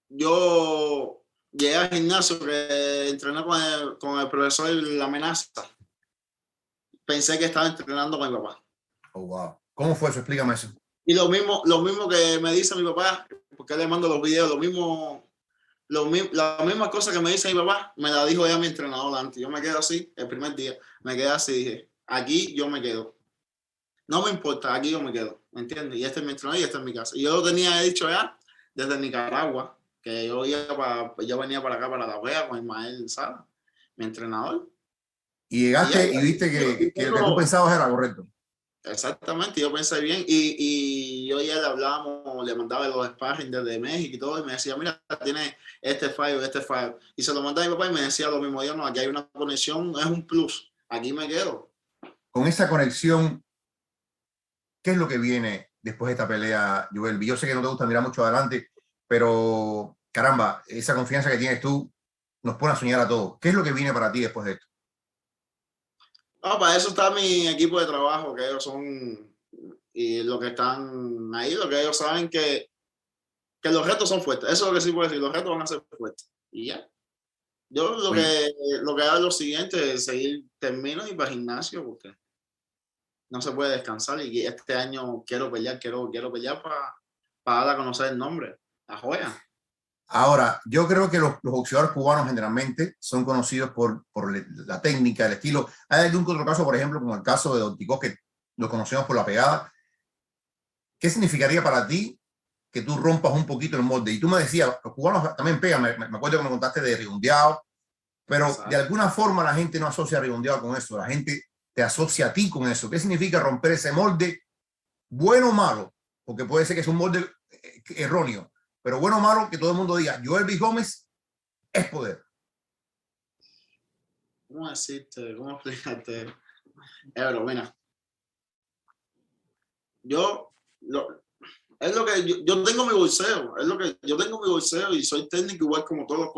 yo llegué al gimnasio que entrené con el, con el profesor La Amenaza, pensé que estaba entrenando con mi papá. Oh, wow. ¿Cómo fue eso? Explícame eso. Y lo mismo, lo mismo que me dice mi papá, porque le mando los videos, lo mismo, lo, la misma cosa que me dice mi papá, me la dijo ya mi entrenador antes. Yo me quedo así, el primer día, me quedé así, dije, aquí yo me quedo. No me importa, aquí yo me quedo, ¿me entiendes? Y este es mi entrenador y este es mi casa. Y yo lo tenía dicho ya desde Nicaragua, que yo, iba para, yo venía para acá, para la wea, con Ismael Sala, mi entrenador. Y llegaste y, y viste que, que, lo que tú pensabas era correcto. Exactamente, yo pensé bien y, y yo ya le hablábamos, le mandaba los sparring desde México y todo, y me decía, mira, tiene este fallo, este fallo. Y se lo mandaba a mi papá y me decía lo mismo, yo no, aquí hay una conexión, es un plus, aquí me quedo. Con esa conexión, ¿qué es lo que viene después de esta pelea, Joel? Yo sé que no te gusta mirar mucho adelante, pero caramba, esa confianza que tienes tú nos pone a soñar a todos. ¿Qué es lo que viene para ti después de esto? Para eso está mi equipo de trabajo, que ellos son y lo que están ahí, lo que ellos saben que, que los retos son fuertes. Eso es lo que sí puedo decir, los retos van a ser fuertes. Y ya. Yo lo que, lo que hago es lo siguiente, es seguir, termino y para gimnasio, porque no se puede descansar. Y este año quiero pelear, quiero, quiero pelear para, para dar a conocer el nombre, la joya. Ahora, yo creo que los, los, boxeadores cubanos generalmente son conocidos por, por la técnica, el estilo. Hay algún otro caso, por ejemplo, como el caso de Don Tico, que lo conocemos por la pegada. ¿Qué significaría para ti que tú rompas un poquito el molde? Y tú me decías, los cubanos también pegan, me, me acuerdo que me contaste de Rigondeado, pero Exacto. de alguna forma la gente no asocia a Rigondeado con eso, la gente te asocia a ti con eso. ¿Qué significa romper ese molde, bueno o malo? Porque puede ser que es un molde eh, erróneo pero bueno o malo que todo el mundo diga, Joel B. Gómez es poder. ¿Cómo decirte? ¿Cómo explicarte? Ebro, mira. Yo, lo- es lo que yo, yo tengo mi bolseo, es lo que yo tengo mi bolseo y soy técnico igual como todos.